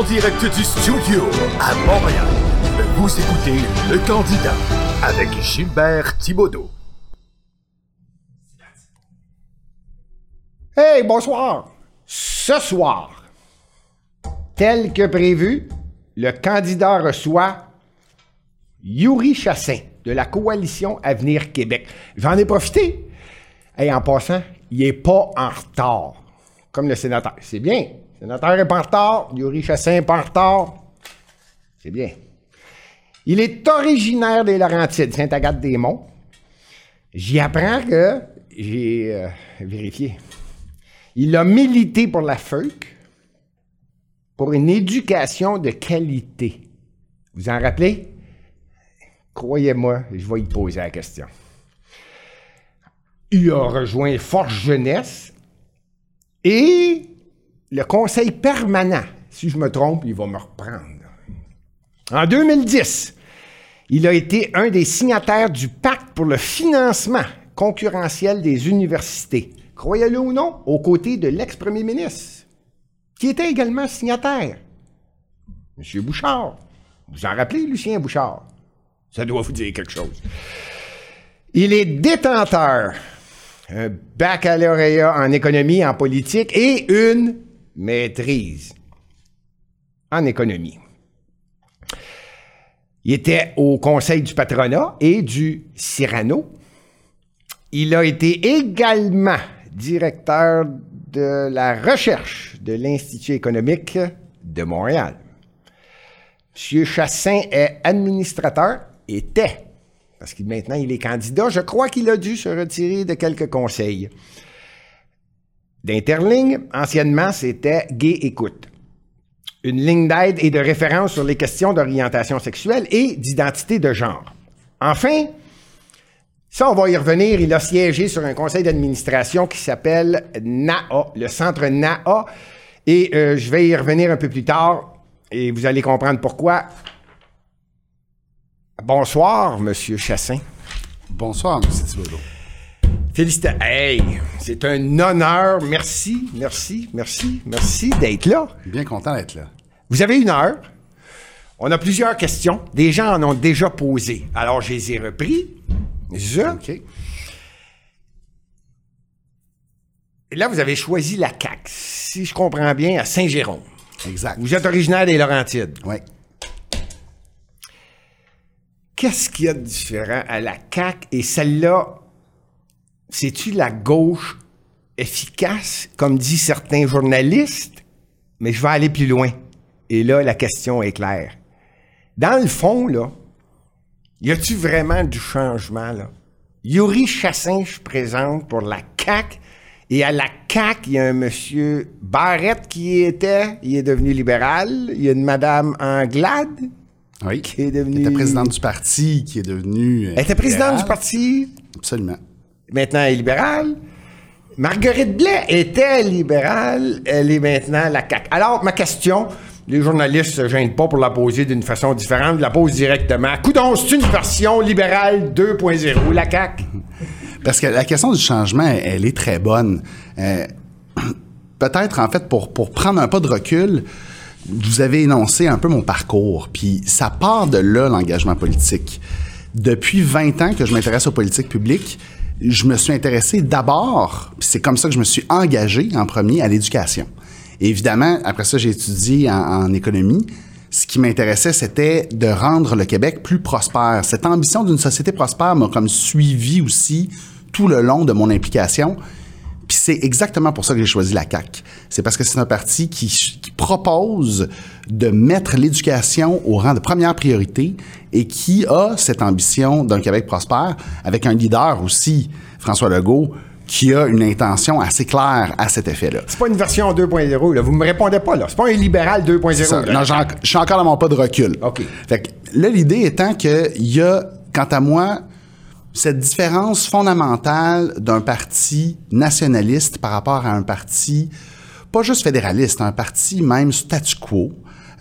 En direct du studio à Montréal, vous écoutez Le Candidat avec Gilbert Thibaudot. Hey, bonsoir! Ce soir, tel que prévu, le candidat reçoit Yuri Chassin de la coalition Avenir Québec. J'en ai profité. Et en passant, il n'est pas en retard, comme le sénateur. C'est bien. Sénateur pas en retard, Yuri Chassin pas en retard. C'est bien. Il est originaire des Laurentides, Sainte-Agathe-des-Monts. J'y apprends que j'ai euh, vérifié. Il a milité pour la FEUC, pour une éducation de qualité. Vous en rappelez? Croyez-moi, je vais y poser la question. Il a rejoint Force Jeunesse et le Conseil permanent. Si je me trompe, il va me reprendre. En 2010, il a été un des signataires du pacte pour le financement concurrentiel des universités. Croyez-le ou non, aux côtés de l'ex-premier ministre, qui était également signataire. M. Bouchard. Vous en rappelez, Lucien Bouchard? Ça doit vous dire quelque chose. Il est détenteur un baccalauréat en économie, en politique et une maîtrise en économie. Il était au conseil du patronat et du Cyrano. Il a été également directeur de la recherche de l'Institut économique de Montréal. M. Chassin est administrateur, était, parce que maintenant il est candidat. Je crois qu'il a dû se retirer de quelques conseils. D'Interligne, anciennement, c'était Gay Écoute. Une ligne d'aide et de référence sur les questions d'orientation sexuelle et d'identité de genre. Enfin, ça, on va y revenir. Il a siégé sur un conseil d'administration qui s'appelle NAA, le centre NAA. Et euh, je vais y revenir un peu plus tard et vous allez comprendre pourquoi. Bonsoir, Monsieur Chassin. Bonsoir, M. Thibodeau. Félicitations. Hey, c'est un honneur. Merci, merci, merci, merci d'être là. Bien content d'être là. Vous avez une heure. On a plusieurs questions. Des gens en ont déjà posé. Alors, je les ai repris. Je. OK. Et là, vous avez choisi la CAQ, si je comprends bien, à Saint-Jérôme. Exact. Vous êtes originaire des Laurentides. Oui. Qu'est-ce qu'il y a de différent à la CAQ et celle-là? C'est-tu la gauche efficace, comme disent certains journalistes? Mais je vais aller plus loin. Et là, la question est claire. Dans le fond, là, y a-tu vraiment du changement, là? Yuri Chassin, je présente pour la CAQ. Et à la CAQ, il y a un monsieur Barrette qui était, il est devenu libéral. Il y a une madame Anglade Oui. qui est devenue... Qui était présidente du parti, qui est devenue. euh, Elle était présidente du parti, Absolument. Maintenant est libérale. Marguerite Blais était libérale, elle est maintenant la CAQ. Alors, ma question, les journalistes se gênent pas pour la poser d'une façon différente, je la pose directement. Coudon, c'est une version libérale 2.0, la CAQ. Parce que la question du changement, elle, elle est très bonne. Euh, Peut-être, en fait, pour, pour prendre un pas de recul, vous avez énoncé un peu mon parcours, puis ça part de là, l'engagement politique. Depuis 20 ans que je m'intéresse aux politiques publiques, je me suis intéressé d'abord, c'est comme ça que je me suis engagé en premier à l'éducation. Évidemment, après ça, j'ai étudié en, en économie. Ce qui m'intéressait, c'était de rendre le Québec plus prospère. Cette ambition d'une société prospère m'a comme suivi aussi tout le long de mon implication. Puis c'est exactement pour ça que j'ai choisi la CAQ. C'est parce que c'est un parti qui, qui propose de mettre l'éducation au rang de première priorité et qui a cette ambition d'un Québec prospère avec un leader aussi, François Legault, qui a une intention assez claire à cet effet-là. C'est pas une version 2.0, là. Vous me répondez pas, là. C'est pas un libéral 2.0. C'est ça. là. Non, je suis encore dans mon pas de recul. OK. Fait que là, l'idée étant qu'il y a, quant à moi, cette différence fondamentale d'un parti nationaliste par rapport à un parti, pas juste fédéraliste, un parti même statu quo,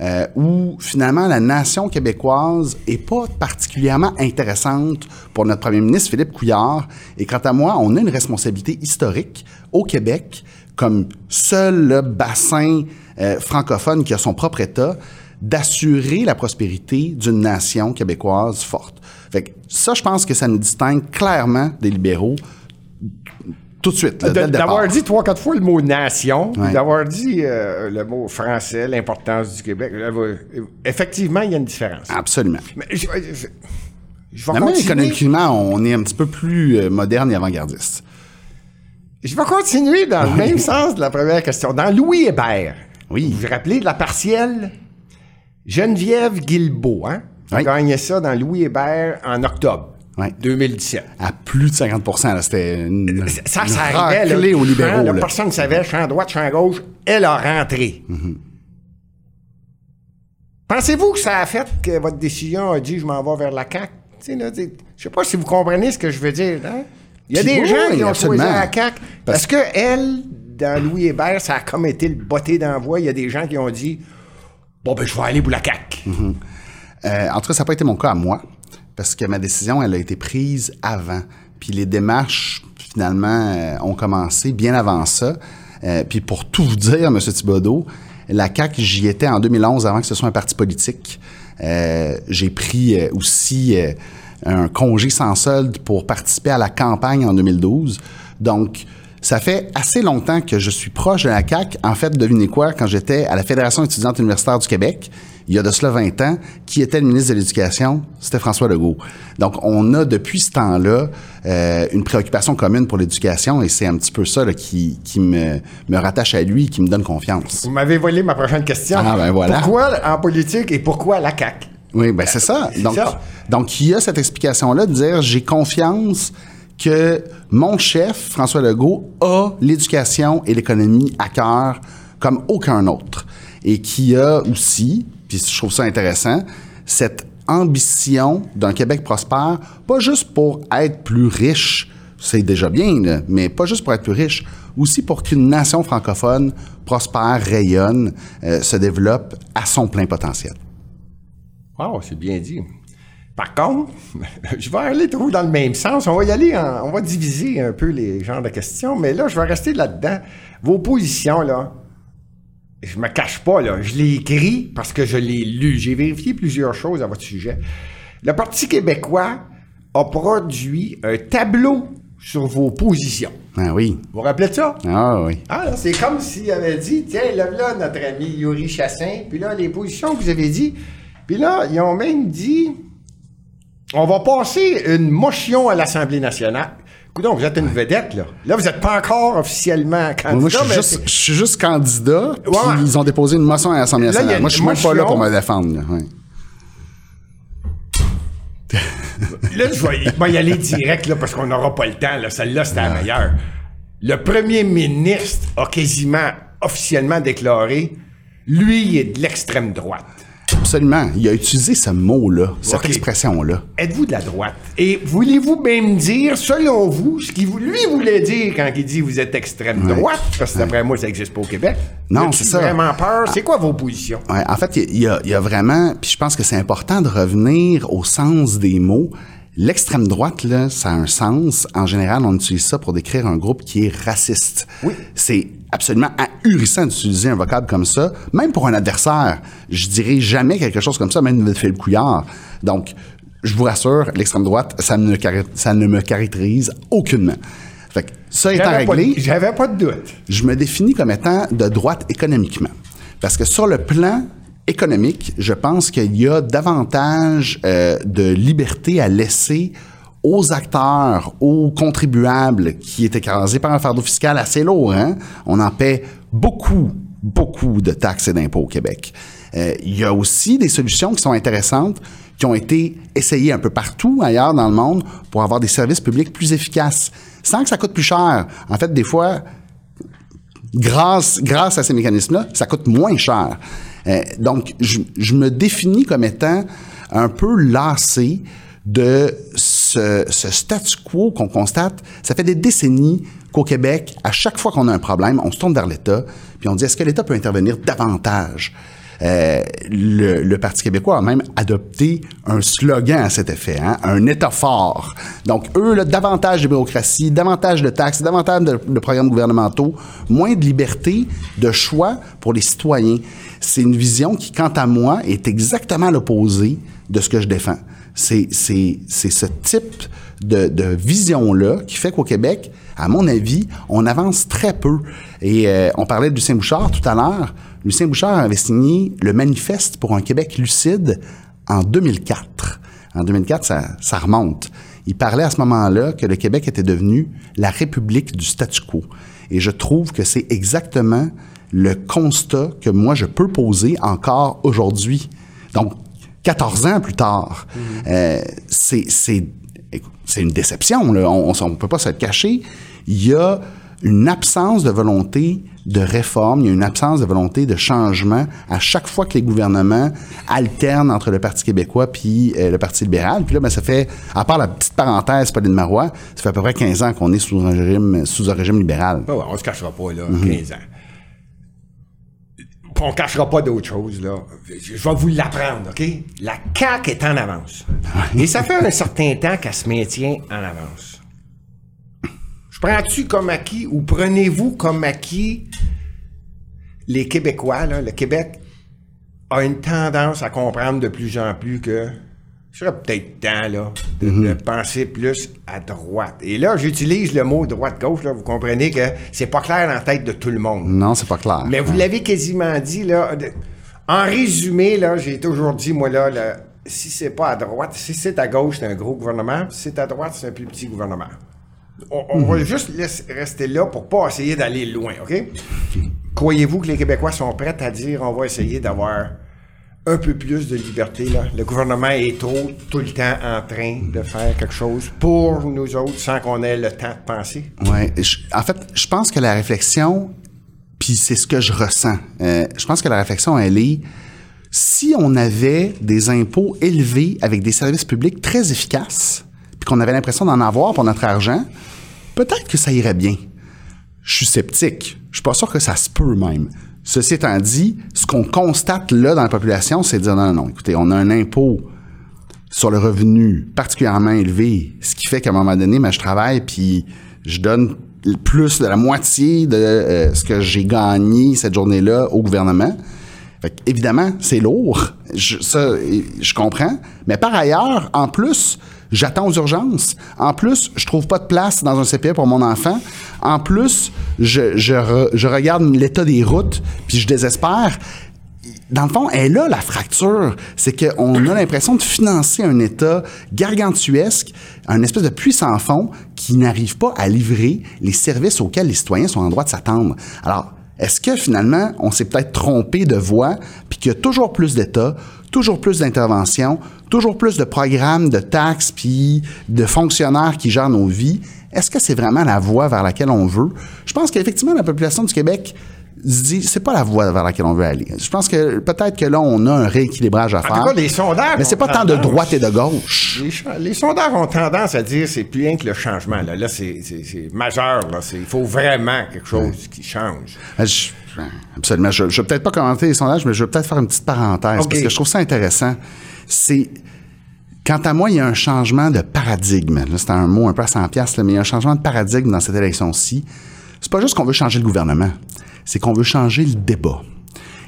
euh, où finalement la nation québécoise est pas particulièrement intéressante pour notre premier ministre Philippe Couillard. Et quant à moi, on a une responsabilité historique au Québec comme seul le bassin euh, francophone qui a son propre État, d'assurer la prospérité d'une nation québécoise forte. Fait que ça, je pense que ça nous distingue clairement des libéraux tout de suite. D'avoir dit trois, quatre fois le mot nation, Ouais. d'avoir dit euh, le mot français, l'importance du Québec, effectivement, il y a une différence. Absolument. Mais je, je- je vais même continuer. économiquement, on est un petit peu plus euh, moderne et avant-gardiste. Je vais continuer dans le même sens de la première question. Dans Louis Hébert, Oui. vous vous rappelez de la partielle? Geneviève Guilbeault, hein? Oui. gagné ça dans Louis Hébert en octobre Oui. 2017. À plus de 50 là, C'était une, Ça, une ça arrivait. là, aux champ, libéraux. là, là. personne ne savait, champ droite, champ gauche. Elle a rentré. Mm-hmm. Pensez-vous que ça a fait que votre décision a dit je m'en vais vers la CAQ? Là, tu sais, Je pas si vous comprenez ce que je veux dire. hein? Il y a Puis des oui, gens qui ont choisi la CAQ. Parce- que elle, dans Louis Hébert, ça a comme été le botté d'envoi? Il y a des gens qui ont dit Bon, ben, je vais aller pour la CAQ. Euh, en tout cas, ça n'a pas été mon cas à moi, parce que ma décision, elle a été prise avant. Puis les démarches, finalement, euh, ont commencé bien avant ça. Euh, puis pour tout vous dire, M. Thibodeau, la CAQ, j'y étais en 2011 avant que ce soit un parti politique. Euh, J'ai pris euh, aussi un congé sans solde pour participer à la campagne en 2012. Donc, ça fait assez longtemps que je suis proche de la CAQ. En fait, devinez quoi, quand j'étais à la Fédération étudiante universitaire du Québec, il y a de cela 20 ans, qui était le ministre de l'Éducation? C'était François Legault. Donc, on a depuis ce temps-là euh, une préoccupation commune pour l'éducation et c'est un petit peu ça là, qui, qui me, me rattache à lui, qui me donne confiance. Vous m'avez volé ma prochaine question. Ah, ben voilà. Pourquoi en politique et pourquoi la CAQ? Oui, ben c'est ça. Donc, ça. donc, il y a cette explication-là de dire j'ai confiance que mon chef, François Legault, a l'éducation et l'économie à cœur comme aucun autre. Et qui a aussi, puis je trouve ça intéressant, cette ambition d'un Québec prospère, pas juste pour être plus riche, c'est déjà bien, mais pas juste pour être plus riche, aussi pour qu'une nation francophone prospère, rayonne, euh, se développe à son plein potentiel. Wow, c'est bien dit. Par contre, je vais aller trop dans le même sens. On va y aller, en- on va diviser un peu les genres de questions, mais là, je vais rester là-dedans. Vos positions, là, je me cache pas, là. Je l'ai écrit parce que je l'ai lu. J'ai vérifié plusieurs choses à votre sujet. Le Parti québécois a produit un tableau sur vos positions. Ah oui. Vous vous rappelez de ça? Ah oui. Ah, c'est comme s'il avait dit, tiens, là, là, notre ami Yuri Chassin, puis là, les positions que vous avez dit, puis là, ils ont même dit, on va passer une motion à l'Assemblée nationale. Écoutez, vous êtes une vedette, là. Là, vous n'êtes pas encore officiellement candidat. Moi, je suis, mais juste, c'est- je suis juste candidat, puis Ouais. ils ont déposé une motion à l'Assemblée nationale. Moi, je suis même pas là pour me défendre. là, ouais. Là, je vais, je vais y aller direct, là, parce qu'on n'aura pas le temps, là. Celle-là, c'était la meilleure. Le premier ministre a quasiment officiellement déclaré, lui, il est de l'extrême droite. Absolument. Il a utilisé ce mot-là, cette expression-là. Êtes-vous de la droite? Et voulez-vous même dire, selon vous, ce qu'il lui voulait dire quand il dit vous êtes extrême Ouais. droite? Parce que d'après moi, ça n'existe pas au Québec. Non, c'est ça. vraiment peur? C'est quoi vos positions? Ouais, en fait, il y, a- il y a vraiment, puis je pense que c'est important de revenir au sens des mots. L'extrême droite, là, ça a un sens. En général, on utilise ça pour décrire un groupe qui est raciste. Oui. C'est absolument ahurissant d'utiliser un vocable comme ça, même pour un adversaire. Je dirais jamais quelque chose comme ça, même de Philippe Couillard. Donc, je vous rassure, l'extrême droite, ça ne, cari- ça ne me caractérise aucunement. Fait que ça étant réglé, j'avais pas de doute. je me définis comme étant de droite économiquement. Parce que sur le plan économique, je pense qu'il y a davantage euh, de liberté à laisser aux acteurs, aux contribuables qui est écrasé par un fardeau fiscal assez lourd. Hein? On en paie beaucoup, beaucoup de taxes et d'impôts au Québec. Euh, il y a aussi des solutions qui sont intéressantes, qui ont été essayées un peu partout ailleurs dans le monde pour avoir des services publics plus efficaces, sans que ça coûte plus cher. En fait, des fois, grâce, grâce à ces mécanismes-là, ça coûte moins cher. Euh, donc, je, me définis comme étant un peu lassé de ce, ce statu quo qu'on constate. Ça fait des décennies qu'au Québec, à chaque fois qu'on a un problème, on se tourne vers l'État, puis on dit est-ce que l'État peut intervenir davantage? Euh, le, Parti québécois a même adopté un slogan à cet effet, hein, un État fort. Donc, eux, là, davantage de bureaucratie, davantage de taxes, davantage de, programmes gouvernementaux, moins de liberté, de choix pour les citoyens. C'est une vision qui, quant à moi, est exactement l'opposé de ce que je défends. C'est, ce type de, de vision-là qui fait qu'au Québec, à mon avis, on avance très peu. Et euh, on parlait de Lucien Bouchard tout à l'heure. Lucien Bouchard avait signé le manifeste pour un Québec lucide en 2004. En 2004, ça, ça remonte. Il parlait à ce moment-là que le Québec était devenu la république du statu quo. Et je trouve que c'est exactement le constat que moi je peux poser encore aujourd'hui. Donc, 14 ans plus tard, euh, c'est une déception. Là. On ne peut pas se le cacher. Il y a une absence de volonté de réforme, il y a une absence de volonté de changement à chaque fois que les gouvernements alternent entre le Parti québécois puis euh, le Parti libéral. Puis là, ben, ça fait, à part la petite parenthèse, Pauline Marois, ça fait à peu près 15 ans qu'on est sous un régime, sous un régime libéral. Ben ouais, on se cachera pas, là, 15 ans. Puis on cachera pas d'autre chose, là. Je je vais vous l'apprendre, OK? La CAQ est en avance. Et ça fait un certain temps qu'elle se maintient en avance. Je prends-tu comme acquis ou prenez-vous comme acquis les Québécois, là, le Québec a une tendance à comprendre de plus en plus que ce serait peut-être temps là, de, de penser plus à droite. Et là, j'utilise le mot droite-gauche, vous comprenez que c'est pas clair dans la tête de tout le monde. Non, c'est pas clair. Mais vous l'avez quasiment dit, là. de- en résumé, là, j'ai toujours dit, moi, là, là, si c'est pas à droite, si c'est à gauche, c'est un gros gouvernement. Si c'est à droite, c'est un plus petit gouvernement. On, on va juste laisser- rester là pour pas essayer d'aller loin, OK? Croyez-vous que les Québécois sont prêts à dire on va essayer d'avoir un peu plus de liberté, là? Le gouvernement est trop, tout le temps en train de faire quelque chose pour nous autres sans qu'on ait le temps de penser? Je- en fait, je pense que la réflexion, puis c'est ce que je ressens. euh, je pense que la réflexion, elle est si on avait des impôts élevés avec des services publics très efficaces, qu'on avait l'impression d'en avoir pour notre argent, peut-être que ça irait bien. Je suis sceptique. Je suis pas sûr que ça se peut même. Ceci étant dit, ce qu'on constate là dans la population, c'est de dire non, non, non, écoutez, on a un impôt sur le revenu particulièrement élevé, ce qui fait qu'à un moment donné, ben, je travaille puis je donne plus de la moitié de euh, ce que j'ai gagné cette journée-là au gouvernement. Évidemment, c'est lourd. Ça, je comprends. Mais par ailleurs, en plus, j'attends aux urgences. En plus, je trouve pas de place dans un CPE pour mon enfant. En plus, je, je, re- je regarde l'état des routes, puis je désespère dans le fond, elle là, la fracture. C'est qu'on a l'impression de financer un État gargantuesque, un espèce de puissant fond qui n'arrive pas à livrer les services auxquels les citoyens sont en droit de s'attendre. Alors, est-ce que finalement, on s'est peut-être trompé de voie, puis qu'il y a toujours plus d'États, toujours plus d'interventions, toujours plus de programmes, de taxes, puis de fonctionnaires qui gèrent nos vies? Est-ce que c'est vraiment la voie vers laquelle on veut? Je pense qu'effectivement, la population du Québec se dit c'est pas la voie vers laquelle on veut aller. Je pense que peut-être que là on a un rééquilibrage à En faire. tout cas, les sondages mais c'est pas tant de droite et de gauche. Les, sondages ont tendance à dire c'est plus rien que le changement. Là, là c'est, majeur. Là. Il faut vraiment quelque chose qui change. Ben, je- absolument. Je, je vais peut-être pas commenter les sondages, mais je vais peut-être faire une petite parenthèse parce que je trouve ça intéressant. C'est Quant à moi, il y a un changement de paradigme. C'est un mot un peu à 100 piastres, mais il y a un changement de paradigme dans cette élection-ci. C'est pas juste qu'on veut changer le gouvernement, c'est qu'on veut changer le débat.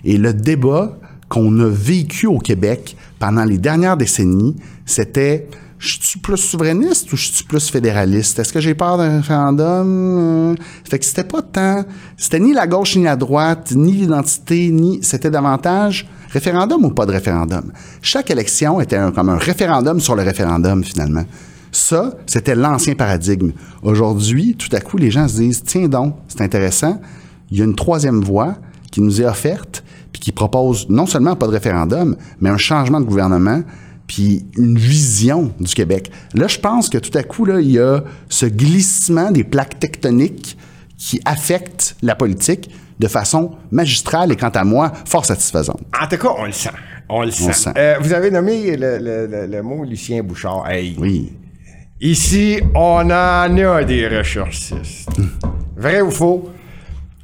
Et le débat qu'on a vécu au Québec pendant les dernières décennies, c'était je suis plus souverainiste ou je suis plus fédéraliste? Est-ce que j'ai peur d'un référendum? Euh, Fait que c'était pas tant. C'était ni la gauche ni la droite, ni l'identité, ni. C'était davantage référendum ou pas de référendum. Chaque élection était comme un référendum sur le référendum, finalement. Ça, c'était l'ancien paradigme. Aujourd'hui, tout à coup, les gens se disent tiens donc, c'est intéressant. Il y a une troisième voie qui nous est offerte, puis qui propose non seulement pas de référendum, mais un changement de gouvernement, puis une vision du Québec. Là, je pense que tout à coup, là, il y a ce glissement des plaques tectoniques qui affectent la politique de façon magistrale et, quant à moi, fort satisfaisante. En tout cas, on le sent. On le sent. Euh, vous avez nommé le, le- le- le mot Lucien Bouchard. Hey, Oui. Ici, on en a des recherchistes. Vrai ou faux?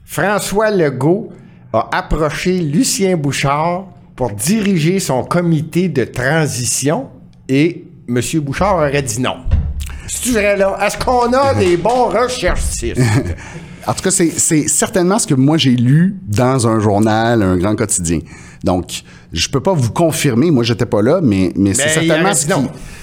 François Legault a approché Lucien Bouchard pour diriger son comité de transition et M. Bouchard aurait dit non. Est-ce qu'on a des bons recherchistes? En tout cas, c'est certainement ce que moi j'ai lu dans un journal, un grand quotidien. Donc, je peux pas vous confirmer, moi j'étais pas là, mais, mais c'est Mais certainement ce qui,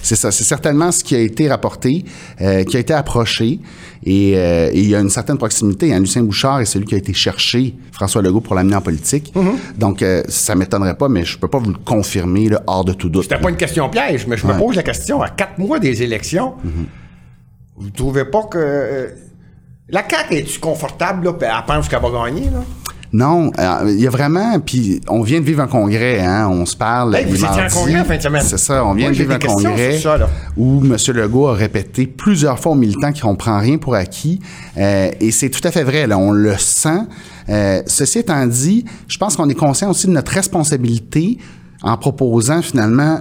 c'est ça, c'est certainement ce qui a été rapporté, euh, qui a été approché, et, euh, et il y a une certaine proximité. Hein. Lucien Bouchard est celui qui a été cherché François Legault pour l'amener en politique. Mm-hmm. Donc, euh, ça m'étonnerait pas, mais je peux pas vous le confirmer là, hors de tout doute. C'était pas une question piège, mais je me pose la question à quatre mois des élections. Vous trouvez pas que. euh, la CAQ est-tu confortable, là, elle pense qu'elle va gagner, là? Non, euh, il y a vraiment, puis on vient de vivre un congrès, hein, on se parle. Hey, vous étiez en congrès en fin de semaine. C'est ça, on vient Moi, de vivre un congrès ça, où M. Legault a répété plusieurs fois aux militants qu'on prend rien pour acquis, euh, et c'est tout à fait vrai, là, on le sent. Euh, ceci étant dit, je pense qu'on est conscient aussi de notre responsabilité en proposant finalement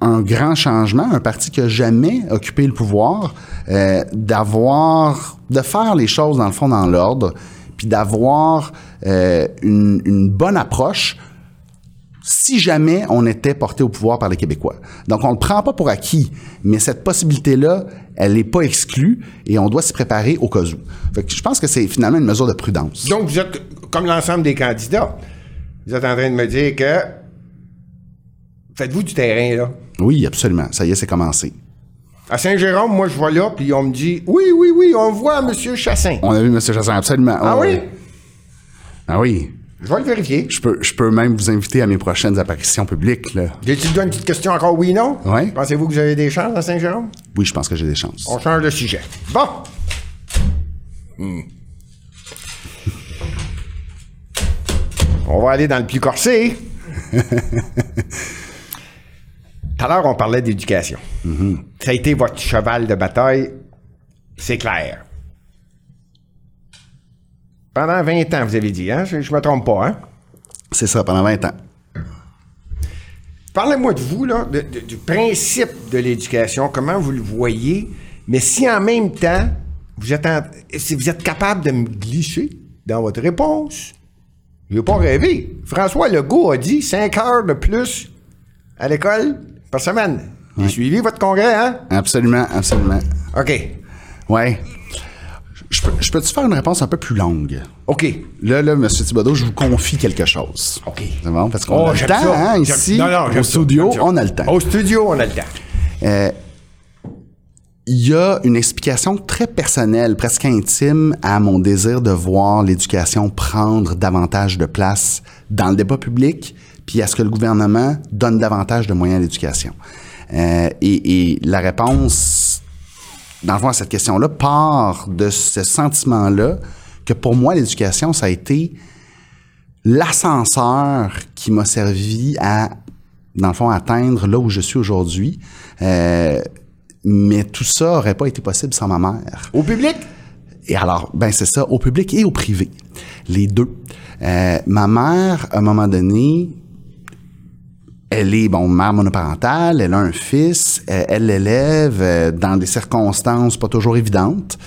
un grand changement, un parti qui a jamais occupé le pouvoir, euh, d'avoir, de faire les choses dans le fond dans l'ordre, puis d'avoir euh, une, une bonne approche si jamais on était porté au pouvoir par les Québécois. Donc, on le prend pas pour acquis, mais cette possibilité-là, elle n'est pas exclue et on doit s'y préparer au cas où. Fait que je pense que c'est finalement une mesure de prudence. Donc, vous êtes comme l'ensemble des candidats. Vous êtes en train de me dire que. Faites-vous du terrain, là? Oui, absolument. Ça y est, c'est commencé. À Saint-Jérôme, moi, je vois là, puis on me dit Oui, oui, oui, on voit M. Chassin. On a vu M. Chassin, absolument. Ah Oh, oui? Ah oui. Je vais le vérifier. Je peux, je peux même vous inviter à mes prochaines apparitions publiques. Là. J'ai-tu donné une petite question encore, oui, non? Ouais. Pensez-vous que vous avez des chances à Saint-Jérôme? Oui, je pense que j'ai des chances. On change de sujet. Bon. Hmm. On va aller dans le plus corsé. Tout à l'heure, on parlait d'éducation. Ça a été votre cheval de bataille, c'est clair. Pendant 20 ans, vous avez dit, hein? Je, je me trompe pas, hein? C'est ça, pendant 20 ans. Parlez-moi de vous, là, de- de- du principe de l'éducation, comment vous le voyez, mais si en même temps, vous êtes, en- si vous êtes capable de me glisser dans votre réponse, je n'ai pas rêvé. François Legault a dit 5 heures de plus à l'école par semaine. J'ai suivi votre congrès, hein? Absolument, absolument. OK. Ouais. Je peux, je peux-tu faire une réponse un peu plus longue? OK. Là, là, M. Thibodeau, je vous confie quelque chose. OK. C'est bon? Parce qu'on a le Oh, temps, ça. hein, ici, Non, non, au studio, ça. on a le temps. Au studio, on a le temps. Euh, il y a une explication très personnelle, presque intime, à mon désir de voir l'éducation prendre davantage de place dans le débat public, puis à ce que le gouvernement donne davantage de moyens à l'éducation. Euh, et, et la réponse, dans le fond, à cette question-là, part de ce sentiment-là que pour moi, l'éducation, ça a été l'ascenseur qui m'a servi à, dans le fond, atteindre là où je suis aujourd'hui. Euh, mais tout ça aurait pas été possible sans ma mère. Au public? Et alors, ben c'est ça, au public et au privé, les deux. Euh, ma mère, à un moment donné, elle est, bon, mère monoparentale, elle a un fils, euh, elle l'élève euh, dans des circonstances pas toujours évidentes,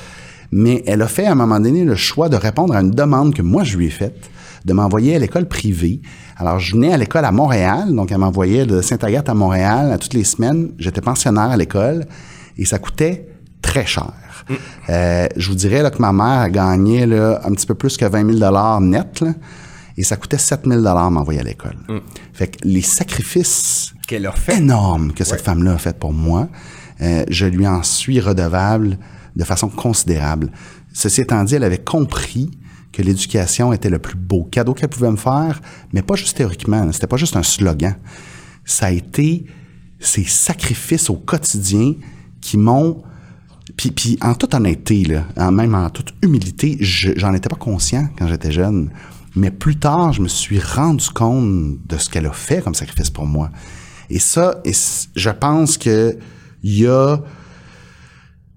mais elle a fait à un moment donné le choix de répondre à une demande que moi je lui ai faite, de m'envoyer à l'école privée. Alors, je venais à l'école à Montréal, donc elle m'envoyait de Sainte-Agathe à Montréal à toutes les semaines. J'étais pensionnaire à l'école et ça coûtait très cher. Euh, je vous dirais là, que ma mère a gagné là, un petit peu plus que 20 000 net, là, et ça coûtait 7 000 m'envoyer à l'école. Fait que les sacrifices Qu'elle a fait. énormes que cette femme-là a fait pour moi, euh, je lui en suis redevable de façon considérable. Ceci étant dit, elle avait compris que l'éducation était le plus beau cadeau qu'elle pouvait me faire, mais pas juste théoriquement. C'était pas juste un slogan. Ça a été ces sacrifices au quotidien qui m'ont puis, puis en toute honnêteté, là, même en toute humilité, je- j'en étais pas conscient quand j'étais jeune. Mais plus tard, je me suis rendu compte de ce qu'elle a fait comme sacrifice pour moi. Et ça, je pense que il y a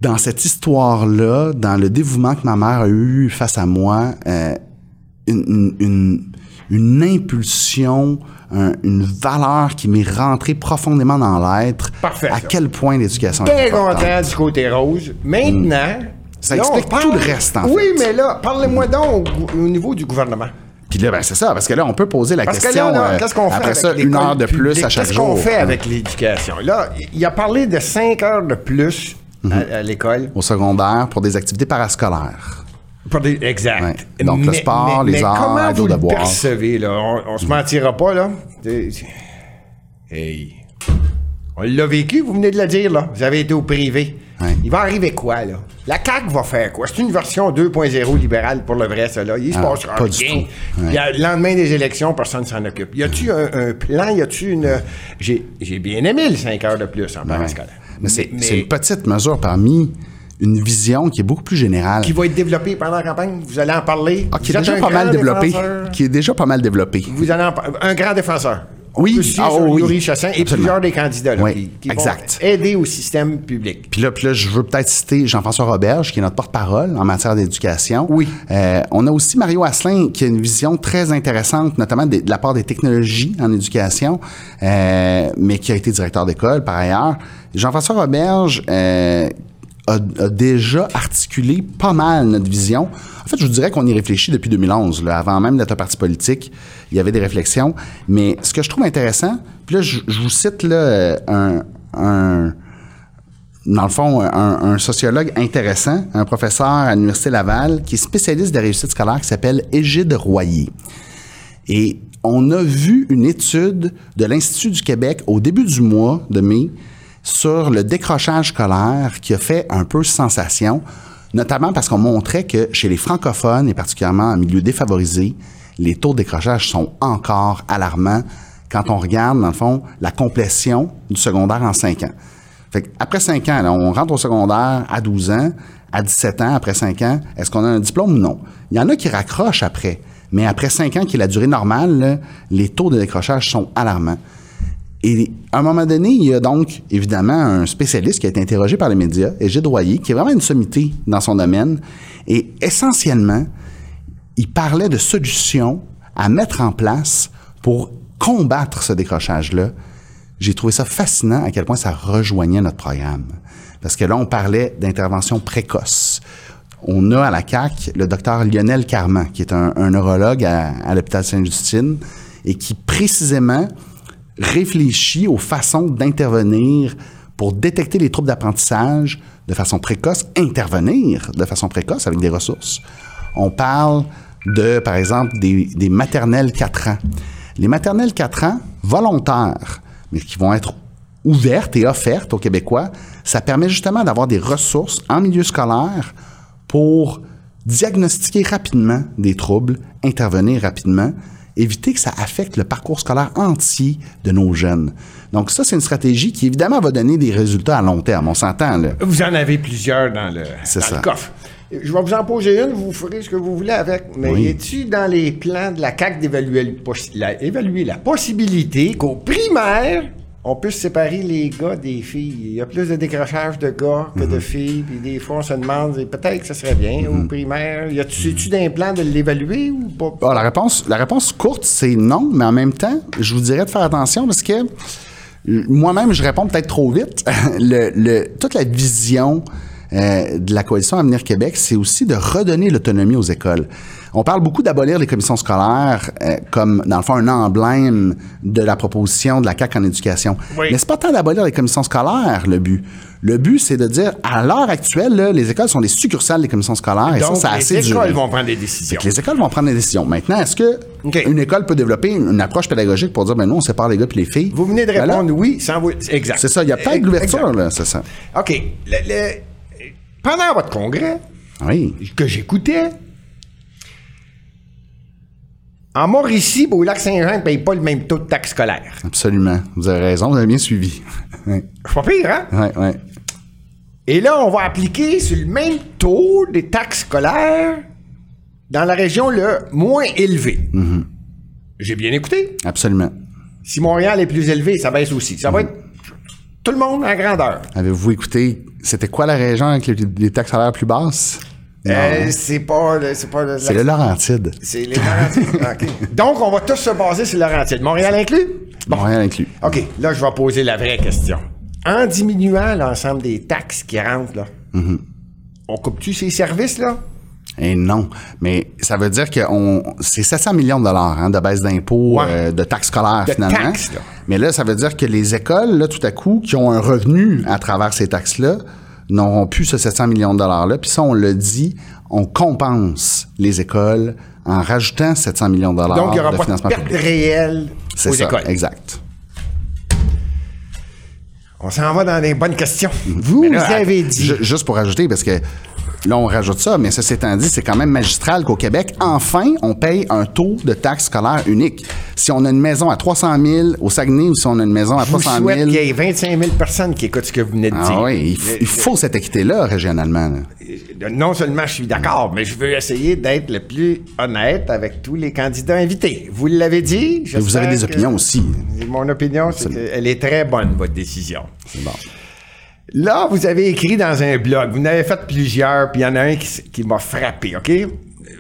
dans cette histoire-là, dans le dévouement que ma mère a eu face à moi, euh, une, une, une, une impulsion, un- une valeur qui m'est rentrée profondément dans l'être. Parfait, À ça. quel point l'éducation est importante. content du côté rose. Maintenant. Ça là, on explique parle- tout le reste, en Oui, fait. mais là, parlez-moi donc au, au niveau du gouvernement. Puis là, ben, c'est ça, parce que là, on peut poser la Parce que question. là, là, euh, qu'est-ce qu'on fait après avec ça, une heure de plus à chaque Qu'est-ce jour. qu'on fait hein, avec l'éducation? Là, il a parlé de 5 heures de plus Mhm. à, à l'école. Au secondaire pour des activités parascolaires. Des- exact. Ouais. Donc, le sport, les arts, comment les vous le percevez, là? On, on se mentira pas, là. Hey. On l'a vécu, vous venez de le dire, là. Vous avez été au privé. Ouais. Il va arriver quoi, là? La CAQ va faire quoi? C'est une version 2.0 libérale pour le vrai, ça, là. Il se Ah, passe pas rien. Ouais. Le lendemain des élections, personne ne s'en occupe. Y a-tu un, un plan? Y a-tu une. J'ai j'ai bien aimé le 5 heures de plus en Ben parascolaire. Mais c'est Mais- c'est une petite mesure parmi une vision qui est beaucoup plus générale. qui va être développée pendant la campagne. Vous allez en parler. Ah, qui Vous est déjà pas mal grand développé. défenseur. Qui est déjà pas mal développé. Vous allez en un grand défenseur. Oui. Ah, sur oui. Yuri Chassin et Absolument. plusieurs des candidats là, Oui, qui, qui exact. vont aider au système public. Puis là, puis là, je veux peut-être citer Jean-François Roberge, qui est notre porte-parole en matière d'éducation. Oui. Euh, on a aussi Mario Asselin, qui a une vision très intéressante, notamment des- de la part des technologies en éducation, euh, mais qui a été directeur d'école par ailleurs. Jean-François Roberge euh, a, déjà articulé pas mal notre vision. En fait, je vous dirais qu'on y réfléchit depuis 2011. Là, avant même d'être parti politique, il y avait des réflexions. Mais ce que je trouve intéressant, puis là, je, vous cite là, euh, un, dans le fond, un, un sociologue intéressant, un professeur à l'Université Laval, qui est spécialiste de la réussite scolaire, qui s'appelle Égide Royer. Et on a vu une étude de l'Institut du Québec au début du mois de mai sur le décrochage scolaire qui a fait un peu sensation, notamment parce qu'on montrait que chez les francophones, et particulièrement en milieu défavorisé, les taux de décrochage sont encore alarmants quand on regarde, dans le fond, la complétion du secondaire en cinq ans. Fait après 5 ans, on rentre au secondaire à 12 ans, à 17 ans, après 5 ans, est-ce qu'on a un diplôme? Ou non? Il y en a qui raccrochent après, mais après 5 ans, qui est la durée normale, les taux de décrochage sont alarmants. Et à un moment donné, il y a donc évidemment un spécialiste qui a été interrogé par les médias, Égide Royer, qui est vraiment une sommité dans son domaine. Et essentiellement, il parlait de solutions à mettre en place pour combattre ce décrochage-là. J'ai trouvé ça fascinant à quel point ça rejoignait notre programme. Parce que là, on parlait d'intervention précoce. On a à la CAC le docteur Lionel Carman, qui est un, neurologue à, à l'hôpital Sainte-Justine et qui précisément réfléchit aux façons d'intervenir pour détecter les troubles d'apprentissage de façon précoce, intervenir de façon précoce avec des ressources. On parle de, par exemple, des, des maternelles 4 ans. Les maternelles 4 ans volontaires, mais qui vont être ouvertes et offertes aux Québécois, ça permet justement d'avoir des ressources en milieu scolaire pour diagnostiquer rapidement des troubles, intervenir rapidement, éviter que ça affecte le parcours scolaire entier de nos jeunes. Donc ça, c'est une stratégie qui, évidemment, va donner des résultats à long terme. On s'entend, là. Vous en avez plusieurs dans le, dans coffre. Je vais vous en poser une, vous ferez ce que vous voulez avec. Mais Oui. est-tu dans les plans de la CAQ d'évaluer la, évaluer la possibilité qu'au primaire, on puisse séparer les gars des filles? Il y a plus de décrochage de gars que Mhm. de filles, puis des fois on se demande, peut-être que ça serait bien au primaire. Y a-tu les plans de l'évaluer ou pas? Ah, la, réponse, la réponse courte, c'est non, mais en même temps, je vous dirais de faire attention parce que moi-même, je réponds peut-être trop vite. le, le- toute la vision euh, de la coalition Avenir Québec, c'est aussi de redonner l'autonomie aux écoles. On parle beaucoup d'abolir les commissions scolaires euh, comme, dans le fond, un emblème de la proposition de la CAQ en éducation. Oui. Mais c'est pas tant d'abolir les commissions scolaires, le but. Le but, c'est de dire, à l'heure actuelle, là, les écoles sont des succursales des commissions scolaires. et ça, c'est assez les écoles vont prendre des décisions. Les écoles vont prendre des décisions. Maintenant, est-ce que une école peut développer une, approche pédagogique pour dire, ben nous, on sépare les gars puis les filles? Vous venez de Ben là, répondre oui sans vous. Exact. c'est ça, il y a peut-être Ex- l'ouverture, là, c'est ça. OK. Le- le- pendant votre congrès, Oui. que j'écoutais, en Mauricie, au lac Saint-Jean, ne paye pas le même taux de taxe scolaire. Absolument. Vous avez raison, vous avez bien suivi. C'est pas pire, hein? oui, oui. Et là, on va appliquer sur le même taux des taxes scolaires dans la région le moins élevé. Mm-hmm. J'ai bien écouté. Absolument. Si Montréal est plus élevé, ça baisse aussi. Ça va être tout le monde en grandeur. Avez-vous écouté, c'était quoi la région avec les, les taxes salaires plus basses? Euh, c'est pas, le- c'est pas le- c'est le Laurentide. C'est les Laurentides. Donc, on va tous se baser sur Laurentides. Montréal inclus? Bon. Montréal inclus. OK, là, je vais poser la vraie question. En diminuant l'ensemble des taxes qui rentrent, là, Mm-hmm. on coupe-tu ces services, là? Et non. Mais ça veut dire que on, c'est 700 millions de dollars hein, de baisse d'impôts, Ouais. euh, de taxes scolaires De finalement. taxes, là. Mais là, ça veut dire que les écoles, là, tout à coup, qui ont un revenu à travers ces taxes-là, n'auront plus ce 700 millions de dollars-là. Puis ça, on le dit, on compense les écoles en rajoutant 700 millions de dollars Donc, il n'y aura de pas de financement perte public. réelle C'est aux ça, écoles. exact. On s'en va dans les bonnes questions. Vous là, avez dit. ju- juste pour ajouter, parce que là, on rajoute ça, mais ceci étant dit, c'est quand même magistral qu'au Québec, enfin, on paye un taux de taxe scolaire unique. Si on a une maison à 300 000 au Saguenay ou si on a une maison à Je vous 300 souhaite 000... qu'il y ait 25 000 personnes qui écoutent ce que vous venez de dire. Ah oui, il, il faut cette équité-là régionalement. Euh, Non seulement je suis d'accord, mais je veux essayer d'être le plus honnête avec tous les candidats invités. Vous l'avez dit. Vous avez des opinions aussi. Mon opinion, c'est qu'elle est très bonne, votre décision. C'est bon. Là, vous avez écrit dans un blog, vous en avez fait plusieurs, puis il y en a un qui, m'a frappé, OK?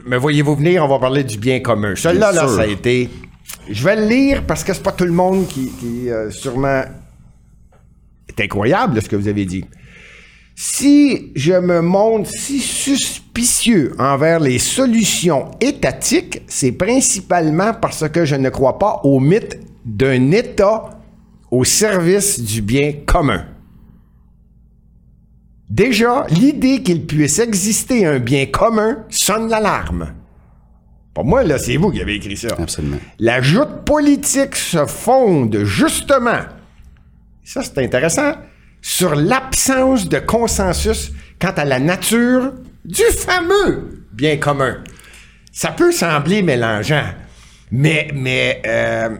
Mais voyez-vous venir, on va parler du bien commun. Celui-là, là, ça a été... Je vais le lire parce que c'est pas tout le monde qui, qui, euh, sûrement... est incroyable, ce que vous avez dit. Si je me montre si suspicieux envers les solutions étatiques, c'est principalement parce que je ne crois pas au mythe d'un État au service du bien commun. Déjà, l'idée qu'il puisse exister un bien commun sonne l'alarme. Pas moi, là, c'est vous qui avez écrit ça. Absolument. La joute politique se fonde justement, ça c'est intéressant, sur l'absence de consensus quant à la nature du fameux bien commun. Ça peut sembler mélangeant, mais, mais, euh,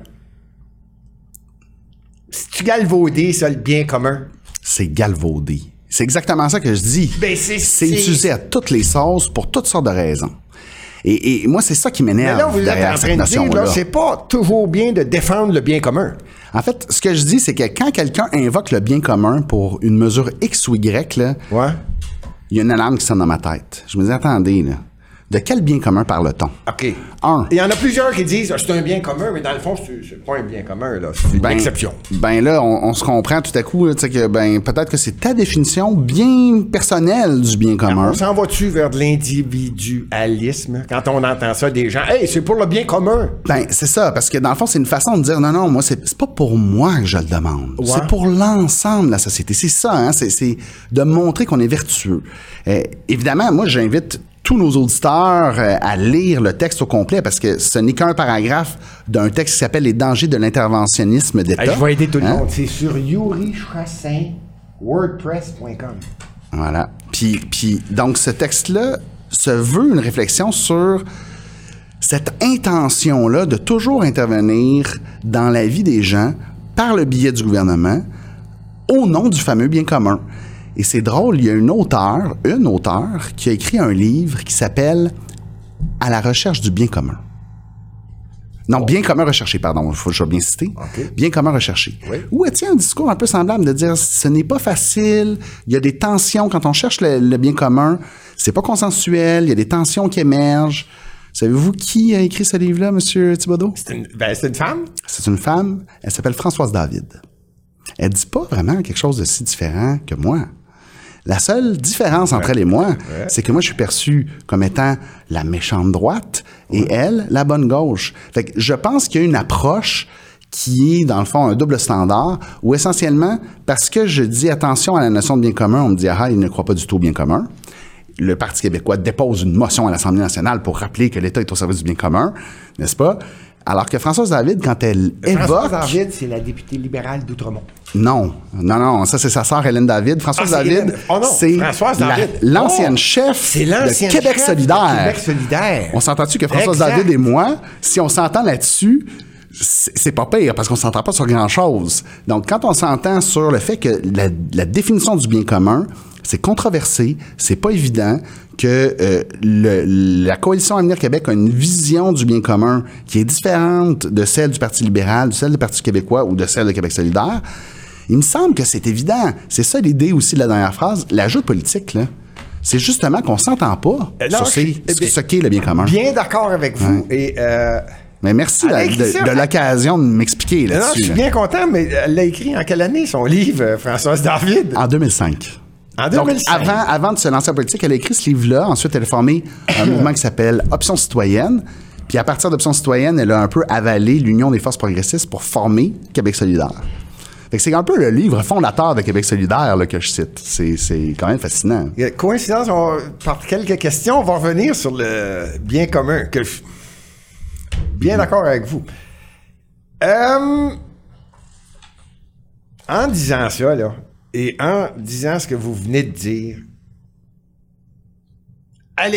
si tu galvaudé, ça, le bien commun, C'est galvaudé. C'est exactement ça que je dis. Ben, c'est- utilisé à toutes les sauces pour toutes sortes de raisons. Et, et moi, c'est ça qui mais m'énerve là, vous êtes en cette train de dire, là, c'est pas toujours bien de défendre le bien commun. En fait, ce que je dis, c'est que quand quelqu'un invoque le bien commun pour une mesure X ou Y, là, Ouais. il y a une alarme qui sonne dans ma tête. Je me dis, attendez, là, de quel bien commun parle-t-on? OK. Un. Il y en a plusieurs qui disent ah, c'est un bien commun, mais dans le fond, c'est pas un bien commun, là. C'est une Ben, exception. Ben là, on, on se comprend tout à coup, tu sais, que ben peut-être que c'est ta définition bien personnelle du bien commun. On s'en va-tu vers de l'individualisme quand on entend ça des gens? Hey, c'est pour le bien commun. Ben, c'est ça, parce que dans le fond, c'est une façon de dire non, non, moi, c'est pas pour moi que je le demande. Ouais. C'est pour l'ensemble de la société. C'est ça, hein, c'est- c'est de montrer qu'on est vertueux. Euh, évidemment, moi, j'invite tous nos auditeurs euh, à lire le texte au complet parce que ce n'est qu'un paragraphe d'un texte qui s'appelle Les dangers de l'interventionnisme d'État. Je vais aider tout le Hein? monde. C'est sur. Voilà. Puis, puis donc, ce texte-là se veut une réflexion sur cette intention-là de toujours intervenir dans la vie des gens par le biais du gouvernement au nom du fameux bien commun. Et c'est drôle, il y a une auteure, une auteure, qui a écrit un livre qui s'appelle À la recherche du bien commun. Non, bien commun recherché, pardon, il faut que je sois bien cité. Bien commun recherché. Oui. Où tient un discours un peu semblable de dire ce n'est pas facile, il y a des tensions quand on cherche le, le bien commun, c'est pas consensuel, il y a des tensions qui émergent. Savez-vous qui a écrit ce livre-là, Monsieur Thibodeau? C'est une, ben, c'est une femme? C'est une femme, elle s'appelle Françoise David. Elle dit pas vraiment quelque chose de si différent que moi. La seule différence entre elle et moi, c'est que moi, je suis perçu comme étant la méchante droite et elle, la bonne gauche. Fait que je pense qu'il y a une approche qui est, dans le fond, un double standard, où essentiellement, parce que je dis attention à la notion de bien commun, on me dit, ah, il ne croit pas du tout au bien commun. Le Parti québécois dépose une motion à l'Assemblée nationale pour rappeler que l'État est au service du bien commun, n'est-ce pas? Alors que Françoise David, quand elle Françoise évoque... David, c'est la députée libérale d'Outremont. Non, non, non, ça c'est sa sœur Hélène David. Françoise Ah, David. Oh c'est la- l'ancienne Oh, chef de Québec chef de solidaire. Québec solidaire. On s'entend-tu que Françoise Exact. David et moi, si on s'entend là-dessus, c'est c'est pas pire parce qu'on s'entend pas sur grand-chose. Donc quand on s'entend sur le fait que la, la définition du bien commun, c'est controversé, c'est pas évident que euh, le- la coalition Avenir Québec a une vision du bien commun qui est différente de celle du Parti libéral, de celle du Parti québécois ou de celle de Québec solidaire. Il me semble que c'est évident. C'est ça l'idée aussi de la dernière phrase. L'ajout politique, là, c'est justement qu'on s'entend pas Euh, non, sur je- ces- bien, ce qu'est le bien commun. Bien d'accord avec vous. Et euh, Mais merci de, hein? l'occasion de m'expliquer non, je là-dessus. suis bien content, mais elle l'a écrit en quelle année, son livre, euh, Françoise David? En 2005. En Donc, 2005. avant, avant de se lancer en politique, elle a écrit ce livre-là. Ensuite, elle a formé un mouvement qui s'appelle Option citoyenne. Puis à partir d'Option citoyenne, elle a un peu avalé l'Union des forces progressistes pour former Québec solidaire. C'est un peu le livre fondateur de Québec solidaire que je cite. C'est, quand même fascinant. Coïncidence, on- par quelques questions, on va revenir sur le bien commun. Bien d'accord avec vous. Euh, en disant ça, là, et en disant ce que vous venez de dire,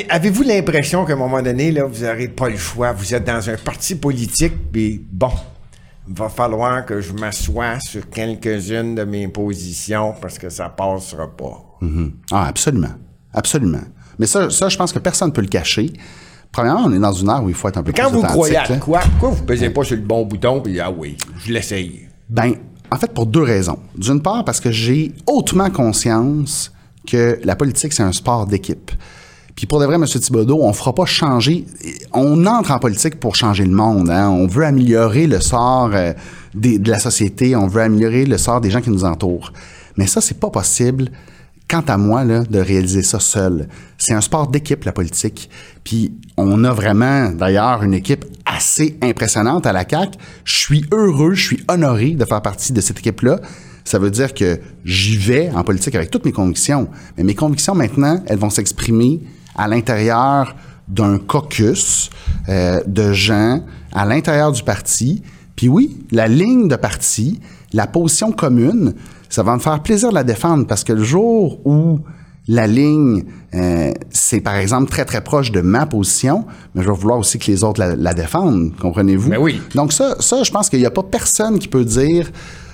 avez-vous l'impression qu'à un moment donné, là, vous n'aurez pas le choix? Vous êtes dans un parti politique, puis bon, va falloir que je m'assoie sur quelques-unes de mes positions parce que ça passera pas. Mhm. Ah, absolument. Absolument. Mais ça, ça, je pense que personne ne peut le cacher. Premièrement, on est dans une ère où il faut être un peu Quand plus vous croyez à quoi, pourquoi vous ne pesez pas sur le bon bouton et ah oui, je l'essaye? Ben, en fait, pour deux raisons. D'une part, parce que j'ai hautement conscience que la politique, c'est un sport d'équipe. Puis pour de vrai, M. Thibodeau, on fera pas changer. On entre en politique pour changer le monde. hein. On veut améliorer le sort euh, de la société. On veut améliorer le sort des gens qui nous entourent. Mais ça, c'est pas possible. Quant à moi, là, de réaliser ça seul. C'est un sport d'équipe, la politique. Puis on a vraiment, d'ailleurs, une équipe assez impressionnante à la CAQ. Je suis heureux, je suis honoré de faire partie de cette équipe-là. Ça veut dire que j'y vais en politique avec toutes mes convictions. Mais mes convictions, maintenant, elles vont s'exprimer à l'intérieur d'un caucus euh, de gens à l'intérieur du parti. Puis oui, la ligne de parti, la position commune, ça va me faire plaisir de la défendre parce que le jour où la ligne, euh, c'est par exemple très très proche de ma position, mais je vais vouloir aussi que les autres la, la défendent, comprenez-vous? Oui. Donc ça, ça je pense qu'il n'y a pas personne qui peut dire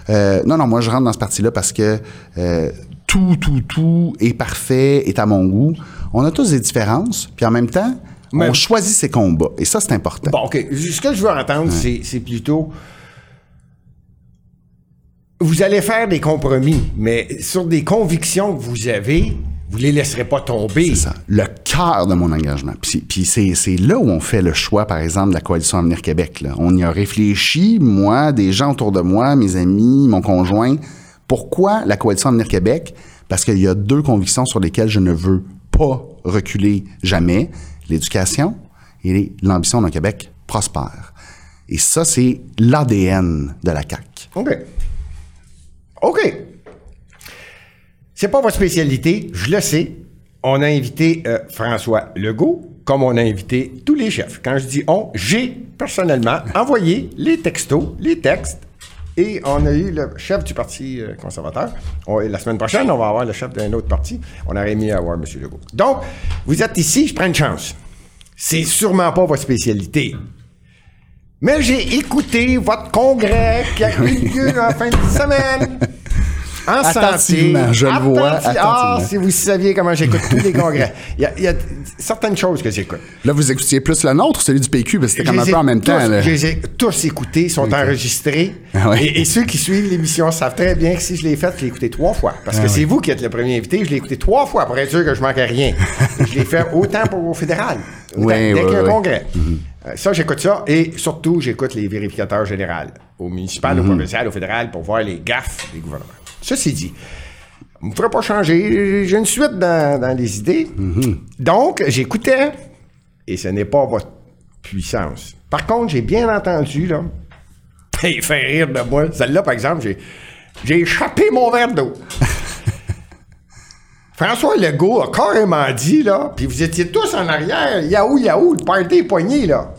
euh, non, non, moi je rentre dans ce parti-là parce que tout, tout, tout est parfait, est à mon goût. On a tous des différences, puis en même temps, Mais- on choisit ses combats. Et ça, c'est important. Bon, OK. Ce que je veux entendre, c'est, c'est plutôt. Vous allez faire des compromis, mais sur des convictions que vous avez, vous les laisserez pas tomber. C'est ça. Le cœur de mon engagement. Puis, puis c'est, c'est là où on fait le choix, par exemple, de la coalition Avenir Québec. là. On y a réfléchi, moi, des gens autour de moi, mes amis, mon conjoint. Pourquoi la coalition Avenir Québec? Parce qu'il y a deux convictions sur lesquelles je ne veux pas reculer jamais. L'éducation et l'ambition d'un Québec prospère. Et ça, c'est l'ADN de la CAQ. OK. OK. C'est pas votre spécialité, je le sais. On a invité euh, François Legault, comme on a invité tous les chefs. Quand je dis on, j'ai personnellement envoyé les textos, les textes, et on a eu le chef du Parti euh, conservateur. On- la semaine prochaine, on va avoir le chef d'un autre parti. On aurait aimé avoir M. Legault. Donc, vous êtes ici, je prends une chance. C'est sûrement pas votre spécialité. Mais j'ai écouté votre congrès qui a eu lieu en fin de semaine. En santé. Je le vois, Ah, si vous saviez comment j'écoute tous les congrès. Il y, a, il y a certaines choses que j'écoute. Là, vous écoutiez plus le nôtre ou celui du PQ? Parce que c'était comme un peu en même tous- temps. là. Je les ai tous écoutés, sont enregistrés. Ah ouais. et, et ceux qui suivent l'émission savent très bien que si je l'ai faite, je l'ai écouté trois fois. Parce que Ah c'est vous qui êtes le premier invité, je l'ai écouté trois fois pour être sûr que je manquais rien. Je l'ai fait autant pour au fédéral. Autant, Oui, dès oui, qu'il y a un oui. congrès. Euh, Ça, j'écoute ça. Et surtout, j'écoute les vérificateurs généraux, au municipal, au provincial, au fédéral, pour voir les gaffes des gouvernements. Ceci dit, on ne me fera pas changer. J'ai une suite dans, dans les idées. Donc, j'écoutais, et ce n'est pas votre puissance. Par contre, j'ai bien entendu, là, il fait rire de moi. Celle-là, par exemple, j'ai, j'ai échappé mon verre d'eau. François Legault a carrément dit, là, puis vous étiez tous en arrière, yaou, yaou, le party poigné, là.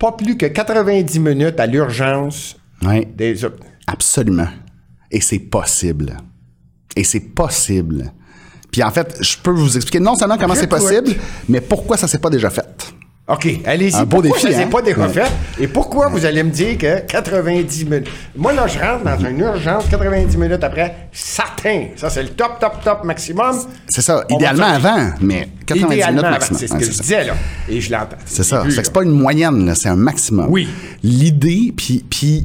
Pas plus que 90 minutes à l'urgence Ouais. des... Absolument. Et c'est possible. Et c'est possible. Puis en fait, je peux vous expliquer non seulement comment c'est possible, mais pourquoi ça s'est pas déjà fait. OK, allez-y. Un beau pourquoi défi, ça s'est hein? pas déjà Ouais. fait? Et pourquoi vous allez me dire que 90 minutes... Moi, là, je rentre dans une urgence, 90 minutes après, atteint. Ça, c'est le top, top, top maximum. C'est ça. On idéalement avant, mais 90 Idéalement minutes avant, maximum. c'est ce Ouais, que c'est je ça. disais, là. Et je l'entends. C'est ça. C'est pas une moyenne, là, c'est un maximum. Oui. L'idée, puis, puis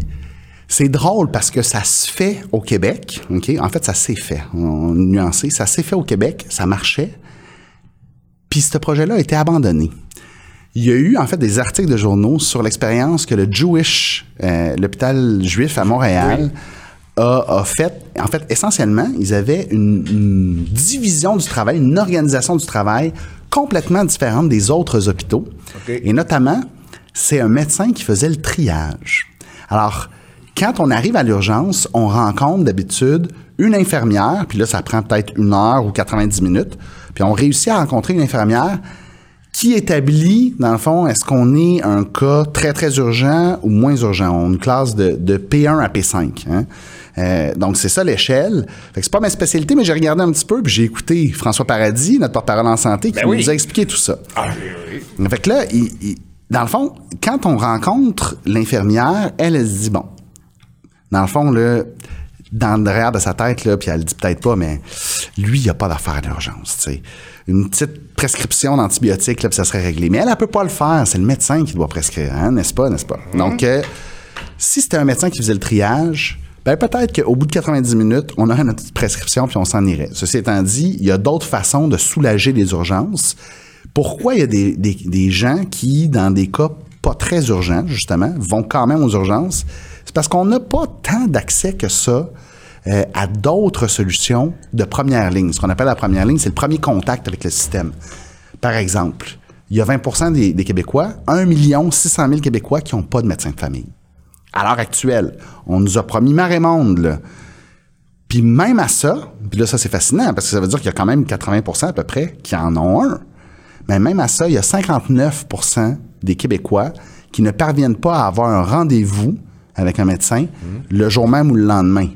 c'est drôle parce que ça se fait au Québec. ok? En fait, ça s'est fait. On nuancé. Ça s'est fait au Québec. Ça marchait. Puis ce projet-là a été abandonné. Il y a eu en fait des articles de journaux sur l'expérience que le Jewish, euh, l'hôpital juif à Montréal, a, a fait, en fait, essentiellement, ils avaient une, une division du travail, une organisation du travail complètement différente des autres hôpitaux. Et notamment, c'est un médecin qui faisait le triage. Alors, quand on arrive à l'urgence, on rencontre d'habitude une infirmière, puis là, ça prend peut-être une heure ou 90 minutes, puis on réussit à rencontrer une infirmière qui établit, dans le fond, est-ce qu'on est un cas très, très urgent ou moins urgent? On une classe de, de P1 à P5. hein. Euh, donc, c'est ça l'échelle. Fait que c'est pas ma spécialité, mais j'ai regardé un petit peu, puis j'ai écouté François Paradis, notre porte-parole en santé, qui Ben oui. nous a expliqué tout ça. Ah, oui, oui. Fait que là, il- il- dans le fond, quand on rencontre l'infirmière, elle, elle se dit, bon, dans le fond, là, dans le derrière de sa tête, là, puis elle le dit peut-être pas, mais lui, il n'y a pas d'affaire d'urgence, tu sais. Une petite prescription d'antibiotiques, là, puis ça serait réglé. Mais elle, elle peut pas le faire. C'est le médecin qui doit prescrire, hein, n'est-ce pas, n'est-ce pas? Donc, euh, si c'était un médecin qui faisait le triage, ben peut-être qu'au bout de 90 minutes, on aurait notre petite prescription puis on s'en irait. Ceci étant dit, il y a d'autres façons de soulager les urgences. Pourquoi il y a des, des, des gens qui, dans des cas pas très urgents, justement, vont quand même aux urgences? C'est parce qu'on n'a pas tant d'accès que ça euh, à d'autres solutions de première ligne. Ce qu'on appelle la première ligne, c'est le premier contact avec le système. Par exemple, il y a 20 des, des Québécois, 1 600 000 Québécois qui n'ont pas de médecin de famille. À l'heure actuelle, on nous a promis marée monde. Puis même à ça, puis là, ça, c'est fascinant, parce que ça veut dire qu'il y a quand même 80% à peu près qui en ont un. Mais même à ça, il y a 59% des Québécois qui ne parviennent pas à avoir un rendez-vous avec un médecin le jour même ou le lendemain.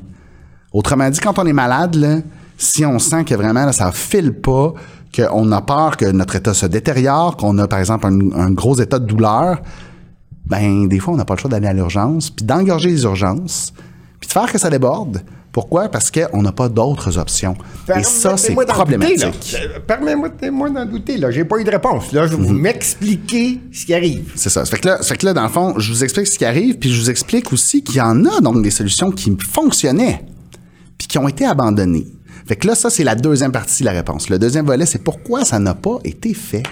Autrement dit, quand on est malade, si on sent que vraiment là, ça file pas, qu'on a peur que notre état se détériore, qu'on a par exemple un, un gros état de douleur, ben des fois on n'a pas le choix d'aller à l'urgence, puis d'engorger les urgences, puis de faire que ça déborde. Pourquoi? Parce qu'on n'a pas d'autres options. Et ça, c'est problématique. Euh, Permettez-moi d'en douter, là. J'ai pas eu de réponse. Là, je vais Mhm. vous m'expliquer ce qui arrive. C'est ça. Ça fait, que là, ça fait que là, dans le fond, je vous explique ce qui arrive, puis je vous explique aussi qu'il y en a donc des solutions qui fonctionnaient, puis qui ont été abandonnées. Fait que là, ça, c'est la deuxième partie de la réponse. Le deuxième volet, c'est pourquoi ça n'a pas été fait.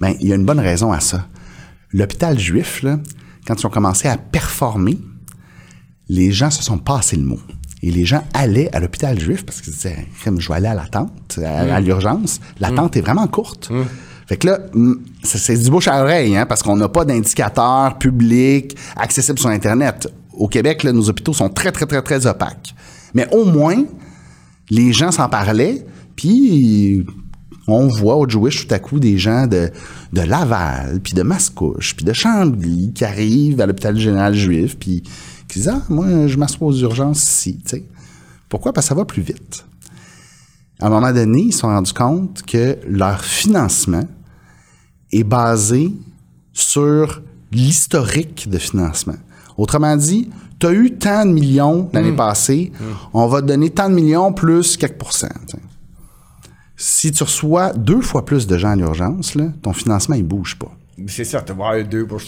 Ben, il y a une bonne raison à ça. L'hôpital juif, là, quand ils ont commencé à performer, les gens se sont passés le mot. Et les gens allaient à l'hôpital juif parce qu'ils disaient, je vais aller à l'attente, à, à l'urgence. L'attente est vraiment courte. Fait que là, c'est du bouche à oreille, hein, parce qu'on n'a pas d'indicateurs publics accessibles sur Internet. Au Québec, là, nos hôpitaux sont très, très, très, très opaques. Mais au moins, les gens s'en parlaient, puis on voit au Jewish tout à coup des gens de, de Laval, puis de Mascouche, puis de Chambly qui arrivent à l'hôpital général juif, puis qui disent Ah, moi, je m'assois aux urgences ici. Pourquoi? Parce que ça va plus vite. À un moment donné, ils se sont rendus compte que leur financement est basé sur l'historique de financement. Autrement dit, tu as eu tant de millions l'année passée, on va te donner tant de millions plus quelques pourcents. Si tu reçois deux fois plus de gens à l'urgence, ton financement, il bouge pas. C'est ça, tu vas avoir 2 ou...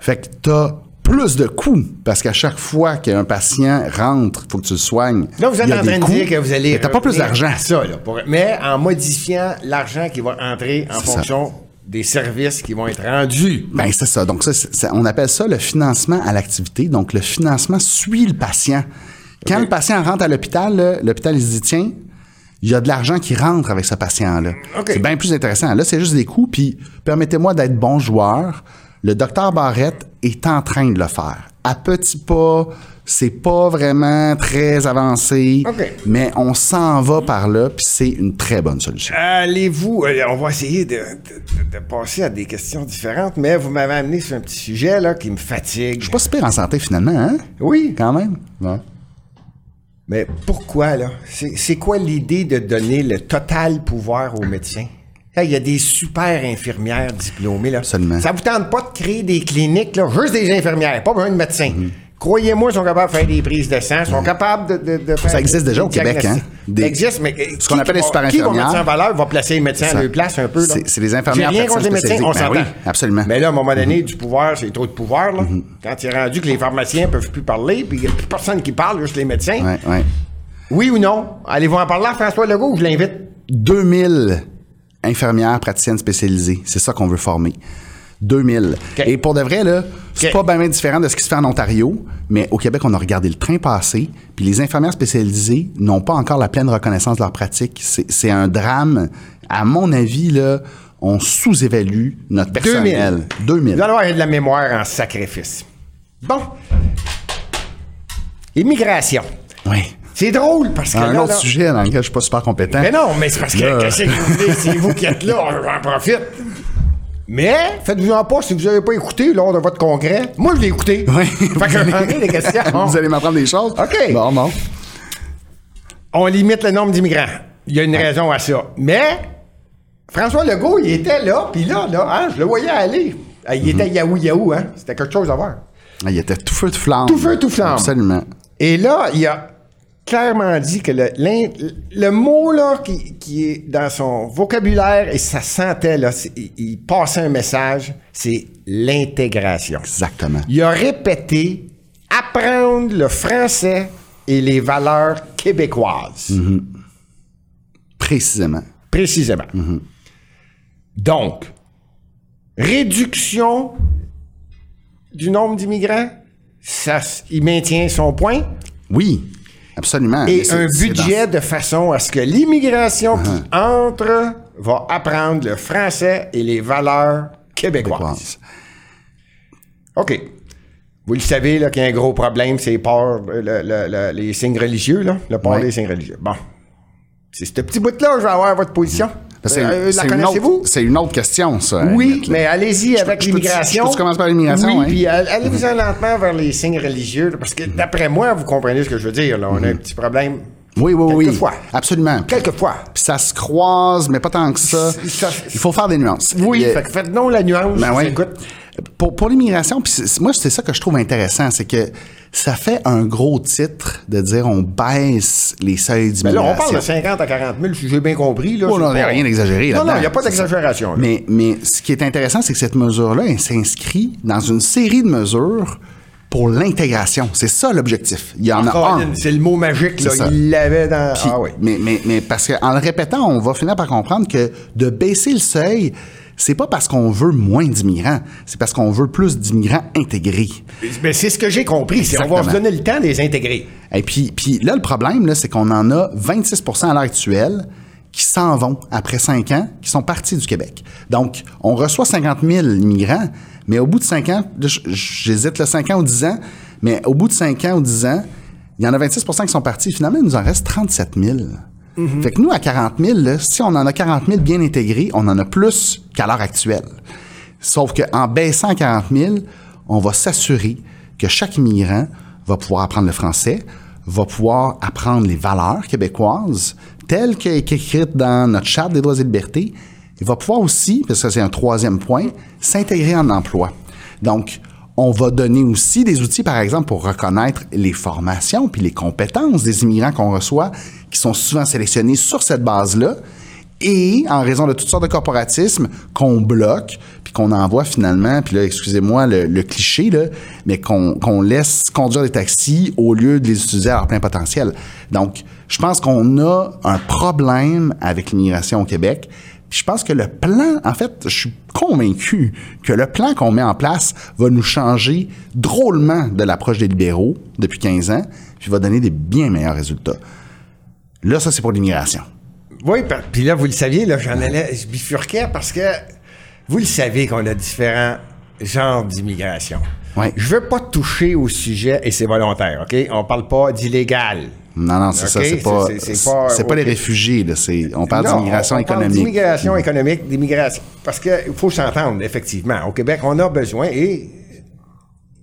Fait que tu as plus de coûts, parce qu'à chaque fois qu'un patient rentre, il faut que tu le soignes. Là, vous êtes en train de dire que vous allez. t'as pas plus d'argent. Ça, là, pour- mais en modifiant l'argent qui va entrer en ça. fonction des services qui vont être rendus. Ben c'est ça. Donc ça, c'est- ça- on appelle ça le financement à l'activité. Donc le financement suit le patient. Quand le patient rentre à l'hôpital, l'hôpital il se dit tiens, il y a de l'argent qui rentre avec ce patient-là. C'est bien plus intéressant. Là, c'est juste des coûts. Puis permettez-moi d'être bon joueur. Le docteur Barrette est en train de le faire. À petits pas, c'est pas vraiment très avancé, mais on s'en va par là, puis c'est une très bonne solution. Allez-vous, euh, on va essayer de, de- de passer à des questions différentes, mais vous m'avez amené sur un petit sujet là qui me fatigue. Je suis pas super en santé finalement, hein? Oui, Quand même. Ouais. mais pourquoi là? C'est quoi l'idée de donner le total pouvoir aux médecins? Il y a des super infirmières diplômées. Là. Absolument. Ça vous tente pas de créer des cliniques, là, juste des infirmières, pas besoin de médecins. Mhm. Croyez-moi, ils sont capables de faire des prises de sang, ils sont capables de, de, de faire Ça existe des déjà au Québec, hein? Des- Ça existe, mais euh, ce qu'on appelle les super Qui va infirmières. mettre ça en valeur, va placer les médecins Ça. à leur place un peu. C'est- les infirmières rien contre les médecins, on. Ben s'entend. oui, absolument. Mais là, à un moment donné, du pouvoir, c'est trop de pouvoir. Là. Quand il est rendu que les pharmaciens peuvent plus parler, puis il n'y a plus personne qui parle, juste les médecins. Ouais, ouais. Oui ou non? Allez-vous en parler à François Legault ou je l'invite? 2000 infirmières praticiennes spécialisées. C'est ça qu'on veut former. 2000. Et pour de vrai, là, c'est pas bien différent de ce qui se fait en Ontario, mais au Québec, on a regardé le train passer, puis les infirmières spécialisées n'ont pas encore la pleine reconnaissance de leur pratique. C'est un drame. À mon avis, là, on sous-évalue notre personnel. 2000. Vous allez avoir de la mémoire en sacrifice. Bon. Immigration. Oui. C'est drôle parce que Un là, autre là- sujet dans lequel je suis pas super compétent. Mais non, mais c'est parce que que vous voulez, c'est vous qui êtes là, j'en profite. Mais faites-vous-en pas si vous n'avez pas écouté lors de votre congrès. Moi, je l'ai écouté. Oui. Fait que ai des questions. Vous allez m'apprendre des choses? OK. Bon, bon. On limite le nombre d'immigrants. Il y a une raison à ça. Mais François Legault, il était là, puis là, là, hein, je le voyais aller. Ah, Il était Yahoo Yahoo, hein. C'était quelque chose à voir. Ah, Il était tout feu de flamme. Tout feu, tout flamme. Absolument. Et là, il a clairement dit que le, le mot là, qui, qui est dans son vocabulaire, et ça sentait, là, il, il passait un message, c'est l'intégration. Exactement. Il a répété apprendre le français et les valeurs québécoises. Précisément. Précisément. Donc, réduction du nombre d'immigrants, ça, il maintient son point? Oui, absolument. Et un budget de façon à ce que l'immigration qui Uh-huh. entre va apprendre le français et les valeurs québécoises. québécoise. OK. Vous le savez, là, qu'il y a un gros problème, c'est le- le- le- les signes religieux, là, le port des signes religieux. Bon. C'est ce petit bout-là, je vais avoir votre position. Euh, c'est la une connaissez-vous? autre- C'est une autre question, ça. Oui, mais allez-y avec l'immigration. je peux commencer par l'immigration, Oui, hein? puis all- allez-vous-en lentement vers les signes religieux, là, parce que d'après moi, vous comprenez ce que je veux dire. Là. On a un petit problème. Oui, oui, oui. Quelquefois. Absolument. Quelquefois. Puis ça se croise, mais pas tant que ça. Il faut faire des nuances. Oui, a- faites non la nuance. Ben. Écoute, Pour, pour l'immigration, moi, c'est ça que je trouve intéressant, c'est que ça fait un gros titre de dire on baisse les seuils mais d'immigration. là, on parle de 50 à 40 000, si j'ai bien compris. Là, Oh, non, il y a rien d'exagéré Non, non, il n'y a pas d'exagération. Mais, mais ce qui est intéressant, c'est que cette mesure-là, elle s'inscrit dans une série de mesures pour l'intégration. C'est ça l'objectif. Il y en a un. C'est le mot magique, là. Ça. Il l'avait dans. Puis- ah oui. mais, mais, mais parce qu'en le répétant, on va finir par comprendre que de baisser le seuil, c'est pas parce qu'on veut moins d'immigrants, c'est parce qu'on veut plus d'immigrants intégrés. Mais c'est ce que j'ai compris. c'est On va se donner le temps de les intégrer. Et puis, puis là, le problème, là, c'est qu'on en a 26% à l'heure actuelle qui s'en vont après 5 ans, qui sont partis du Québec. Donc, on reçoit 50 000 immigrants, mais au bout de 5 ans, j'hésite le 5 ans ou 10 ans, mais au bout de 5 ans ou 10 ans, il y en a 26% qui sont partis. Finalement, il nous en reste 37 000. Fait que nous, à 40 000, là, si on en a 40 000 bien intégrés, on en a plus qu'à l'heure actuelle. Sauf qu'en baissant à 40 000, on va s'assurer que chaque immigrant va pouvoir apprendre le français, va pouvoir apprendre les valeurs québécoises telles qu'elles sont dans notre charte des droits et libertés. Il va pouvoir aussi, parce que c'est un troisième point, s'intégrer en emploi. Donc, on va donner aussi des outils, par exemple, pour reconnaître les formations puis les compétences des immigrants qu'on reçoit, qui sont souvent sélectionnés sur cette base-là, et en raison de toutes sortes de corporatismes qu'on bloque, puis qu'on envoie finalement, puis là, excusez-moi le, cliché, là, mais qu'on qu'on laisse conduire des taxis au lieu de les utiliser à leur plein potentiel. Donc, je pense qu'on a un problème avec l'immigration au Québec. Puis je pense que le plan, en fait, je suis convaincu que le plan qu'on met en place va nous changer drôlement de l'approche des libéraux depuis 15 ans, puis va donner des bien meilleurs résultats. Là, ça, c'est pour l'immigration. Oui, puis là, vous le saviez, là, j'en allais, je bifurquais parce que vous le savez qu'on a différents genres d'immigration. Ouais. Je veux pas toucher au sujet, et c'est volontaire, OK? On parle pas d'illégal. Non, non, c'est ça, c'est pas, c'est- pas- les réfugiés, là, on parle d'immigration on- on parle économique. D'immigration économique, d'immigration. Parce qu'il faut s'entendre, effectivement. Au Québec, on a besoin et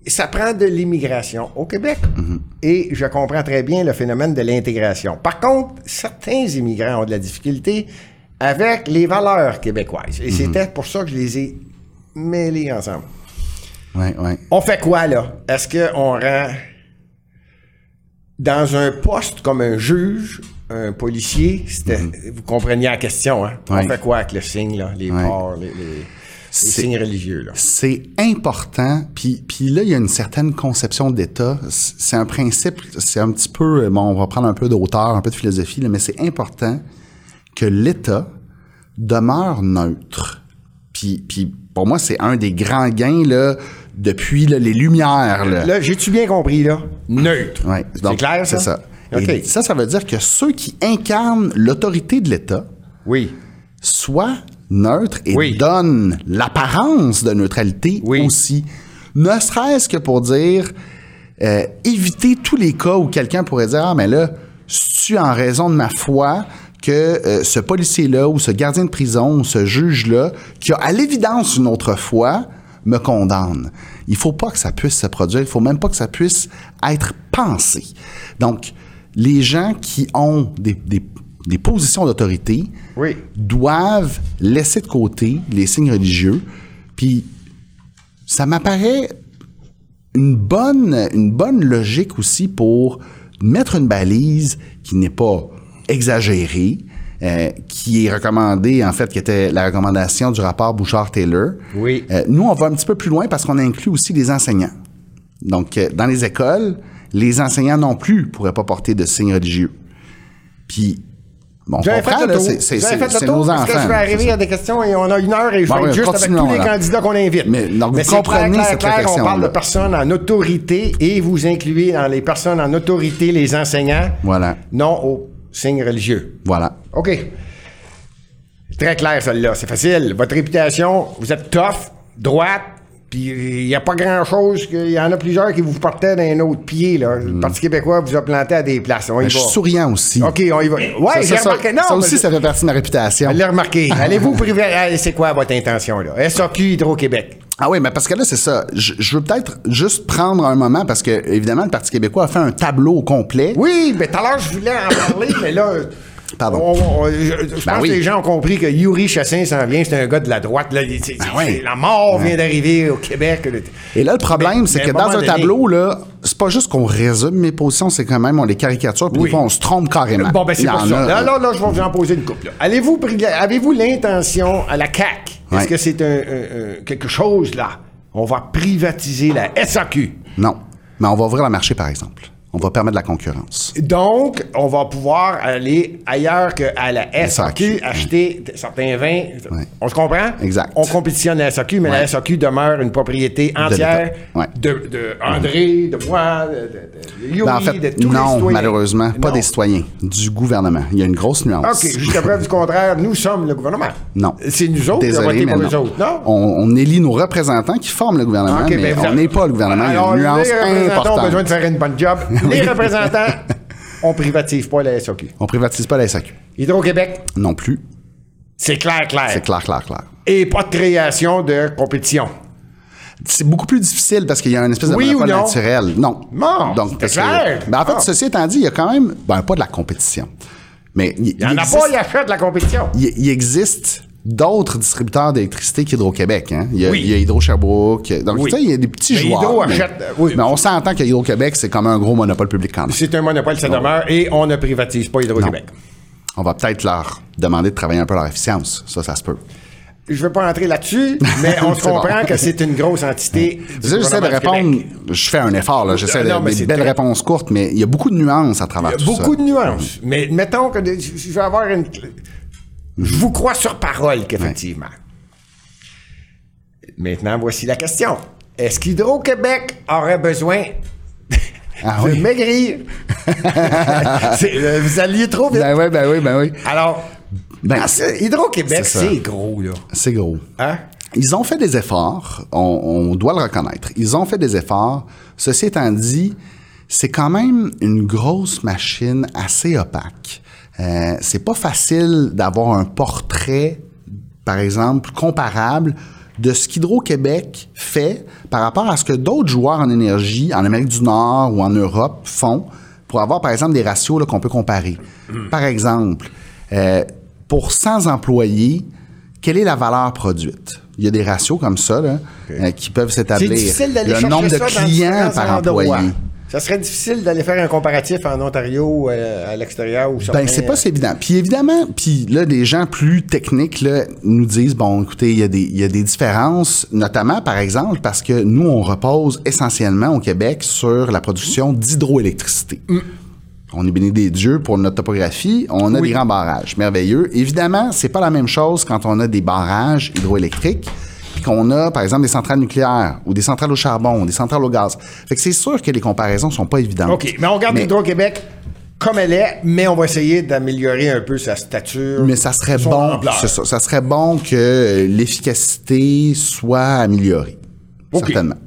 ça prend de l'immigration au Québec. Mm-hmm. Et je comprends très bien le phénomène de l'intégration. Par contre, certains immigrants ont de la difficulté avec les valeurs québécoises. Mm-hmm. Et c'était pour ça que je les ai mêlés ensemble. Ouais, ouais. On fait quoi, là? Est-ce qu'on rend dans un poste comme un juge, un policier, c'était, vous compreniez la question, hein? On fait quoi avec le signe, là? Les ports, les, les- signes religieux, là? C'est important, puis, puis là, il y a une certaine conception d'État. C'est un principe, c'est un petit peu, bon, on va prendre un peu de hauteur, un peu de philosophie, là, mais c'est important que l'État demeure neutre, puis Puis, puis pour moi, c'est un des grands gains là, depuis là, les Lumières. Là. Là, j'ai-tu bien compris, là? Neutre. C'est clair, ça? C'est ça? OK. Et ça, ça veut dire que ceux qui incarnent l'autorité de l'État Oui. soient neutres et Oui. donnent l'apparence de neutralité Oui. aussi. Ne serait-ce que pour dire, euh, éviter tous les cas où quelqu'un pourrait dire, ah, mais là, tu en raison de ma foi que euh, ce policier-là ou ce gardien de prison ou ce juge-là, qui a à l'évidence une autre foi, me condamne? Il faut pas que ça puisse se produire, il faut même pas que ça puisse être pensé. Donc, les gens qui ont des, des- des positions d'autorité Oui. doivent laisser de côté les signes religieux. Puis, ça m'apparaît une bonne, une bonne logique aussi pour mettre une balise qui n'est pas exagérée, euh, qui est recommandée, en fait, qui était la recommandation du rapport Bouchard-Taylor. Oui. Euh, nous, on va un petit peu plus loin parce qu'on inclut aussi les enseignants. Donc, euh, dans les écoles, les enseignants non plus pourraient pas porter de signes religieux. Puis, bon, on Vous comprend, fait tour. c'est- Vous nos parce enfants. que je vais arriver à des questions et on a une heure et je Bon, vais oui, juste avec tous les là. candidats qu'on invite. Mais, donc, vous c'est comprenez clair, cette clair, clair, On parle de personnes en autorité et vous incluez dans les personnes en autorité les enseignants. Voilà. Non aux signes religieux. Voilà. OK. Très clair, celle-là. C'est facile. Votre réputation, vous êtes tough, droite, puis il n'y a pas grand-chose. Il y en a plusieurs qui vous portaient d'un autre pied. Là. Le Parti québécois vous a planté à des places. On y Mais je suis souriant aussi. OK, on y va. Ça, j'ai remarqué. Non, ça aussi, ça fait partie de ma réputation. je l'ai remarqué. Allez-vous priver. Allez, C'est quoi votre intention, là? SAQ Hydro-Québec. Ah oui, mais parce que là, c'est ça. Je, je veux peut-être juste prendre un moment parce que, évidemment, le Parti québécois a fait un tableau au complet. Oui, mais tout à l'heure, je voulais en parler, mais là. Pardon. on- on- je je Ben pense oui. que les gens ont compris que Yuri Chassin s'en vient, c'est un gars de la droite. Là, Il- c'est- Ben oui. La mort vient d'arriver au Québec. Et là, le problème, c'est que dans un donné- tableau, là, c'est pas juste qu'on résume mes positions, c'est quand même on les caricature, puis Oui. des fois, on se trompe carrément. Bon, ben c'est en ça. a, Là, là, là, je vais vous en poser une couple. Allez-vous, avez-vous l'intention à la CAQ? Est-ce que c'est un, un- un- quelque chose, là? On va privatiser la SAQ. Non. Mais on va ouvrir le marché, par exemple. On va permettre la concurrence. Donc, on va pouvoir aller ailleurs qu'à la SAQ, acheter certains vins. On se comprend? Exact. On compétitionne la SAQ, mais la. SAQ demeure une propriété entière de, de André, de moi, de, de, de Yuri, Ben, en fait, de tous les non, citoyens. malheureusement, pas Non. des citoyens, du gouvernement. Il y a une grosse nuance. OK, jusqu'à preuve du contraire, nous sommes le gouvernement. Non. C'est nous autres qui avons voté Désolé, pour non. autres, non? On, on élit nos représentants qui forment le gouvernement, mais ben, on n'est pas le gouvernement. Alors, il y a une nuance les représentants ont importante. besoin de faire une bonne job. Les représentants, on privatise pas la SAQ. On privatise pas la SAQ. Hydro-Québec, Non plus. c'est clair, clair. C'est clair, clair, clair. Et pas de création de compétition. C'est beaucoup plus difficile parce qu'il y a une espèce de Oui ou monopole non? naturel. Non. Non, Donc, c'est parce que- clair. ben, en fait, ceci étant dit, il y a quand même, ben, pas de la compétition. Mais il, n'y en a pas, il achète la compétition. il, il existe d'autres distributeurs d'électricité qu'Hydro-Québec. Hein? Il, Oui. il y a Hydro-Sherbrooke. Donc, Oui. il y a des petits Mais joueurs. Hydro mais, achète, euh, oui. mais on s'entend que Hydro-Québec, c'est comme un gros monopole public quand même. C'est un monopole, ça demeure, et on ne privatise pas Hydro-Québec. On va peut-être leur demander de travailler un peu leur efficience. Ça, ça se peut. Je ne veux pas entrer là-dessus, mais on bon. comprend que c'est une grosse entité. J'essaie de répondre. Québec. Je fais un effort, là. J'essaie de Non, mais des belles très- réponses courtes, mais il y a beaucoup de nuances à travers Il y a tout ça. beaucoup de nuances. Mais mettons que de- je vais avoir une. Je vous crois sur parole qu'effectivement. Maintenant, voici la question. Est-ce qu'Hydro-Québec aurait besoin Ah de oui. maigrir? Euh, vous alliez trop vite. Ben oui, ben oui, ben oui. Alors, Ben, Hydro-Québec, c'est gros, là. C'est gros. Hein? Ils ont fait des efforts, on, on doit le reconnaître. Ils ont fait des efforts. Ceci étant dit, c'est quand même une grosse machine assez opaque. Euh, c'est pas facile d'avoir un portrait, par exemple, comparable de ce qu'Hydro-Québec fait par rapport à ce que d'autres joueurs en énergie en Amérique du Nord ou en Europe font pour avoir, par exemple, des ratios là, qu'on peut comparer. Par exemple, euh, pour 100 employés, quelle est la valeur produite? Il y a des ratios comme ça là, euh, qui peuvent C'est s'établir. difficile d'aller Le chercher nombre de clients par employé. Ça serait difficile d'aller faire un comparatif en Ontario, euh, à l'extérieur ou certains... Ben, c'est pas si évident. Puis évidemment, puis là, des gens plus techniques là, nous disent, bon, écoutez, il y, a des- y a des différences, notamment, par exemple, parce que nous, on repose essentiellement au Québec sur la production d'hydroélectricité. On est béni des dieux pour notre topographie. On a Oui. des grands barrages. Merveilleux. Évidemment, c'est pas la même chose quand on a des barrages hydroélectriques puis qu'on a, par exemple, des centrales nucléaires ou des centrales au charbon, des centrales au gaz. Fait que c'est sûr que les comparaisons sont pas évidentes. OK, mais on regarde Hydro-Québec comme elle est, mais on va essayer d'améliorer un peu sa stature. Mais ça serait bon, ça, ça serait bon que l'efficacité soit améliorée. OK. Certainement.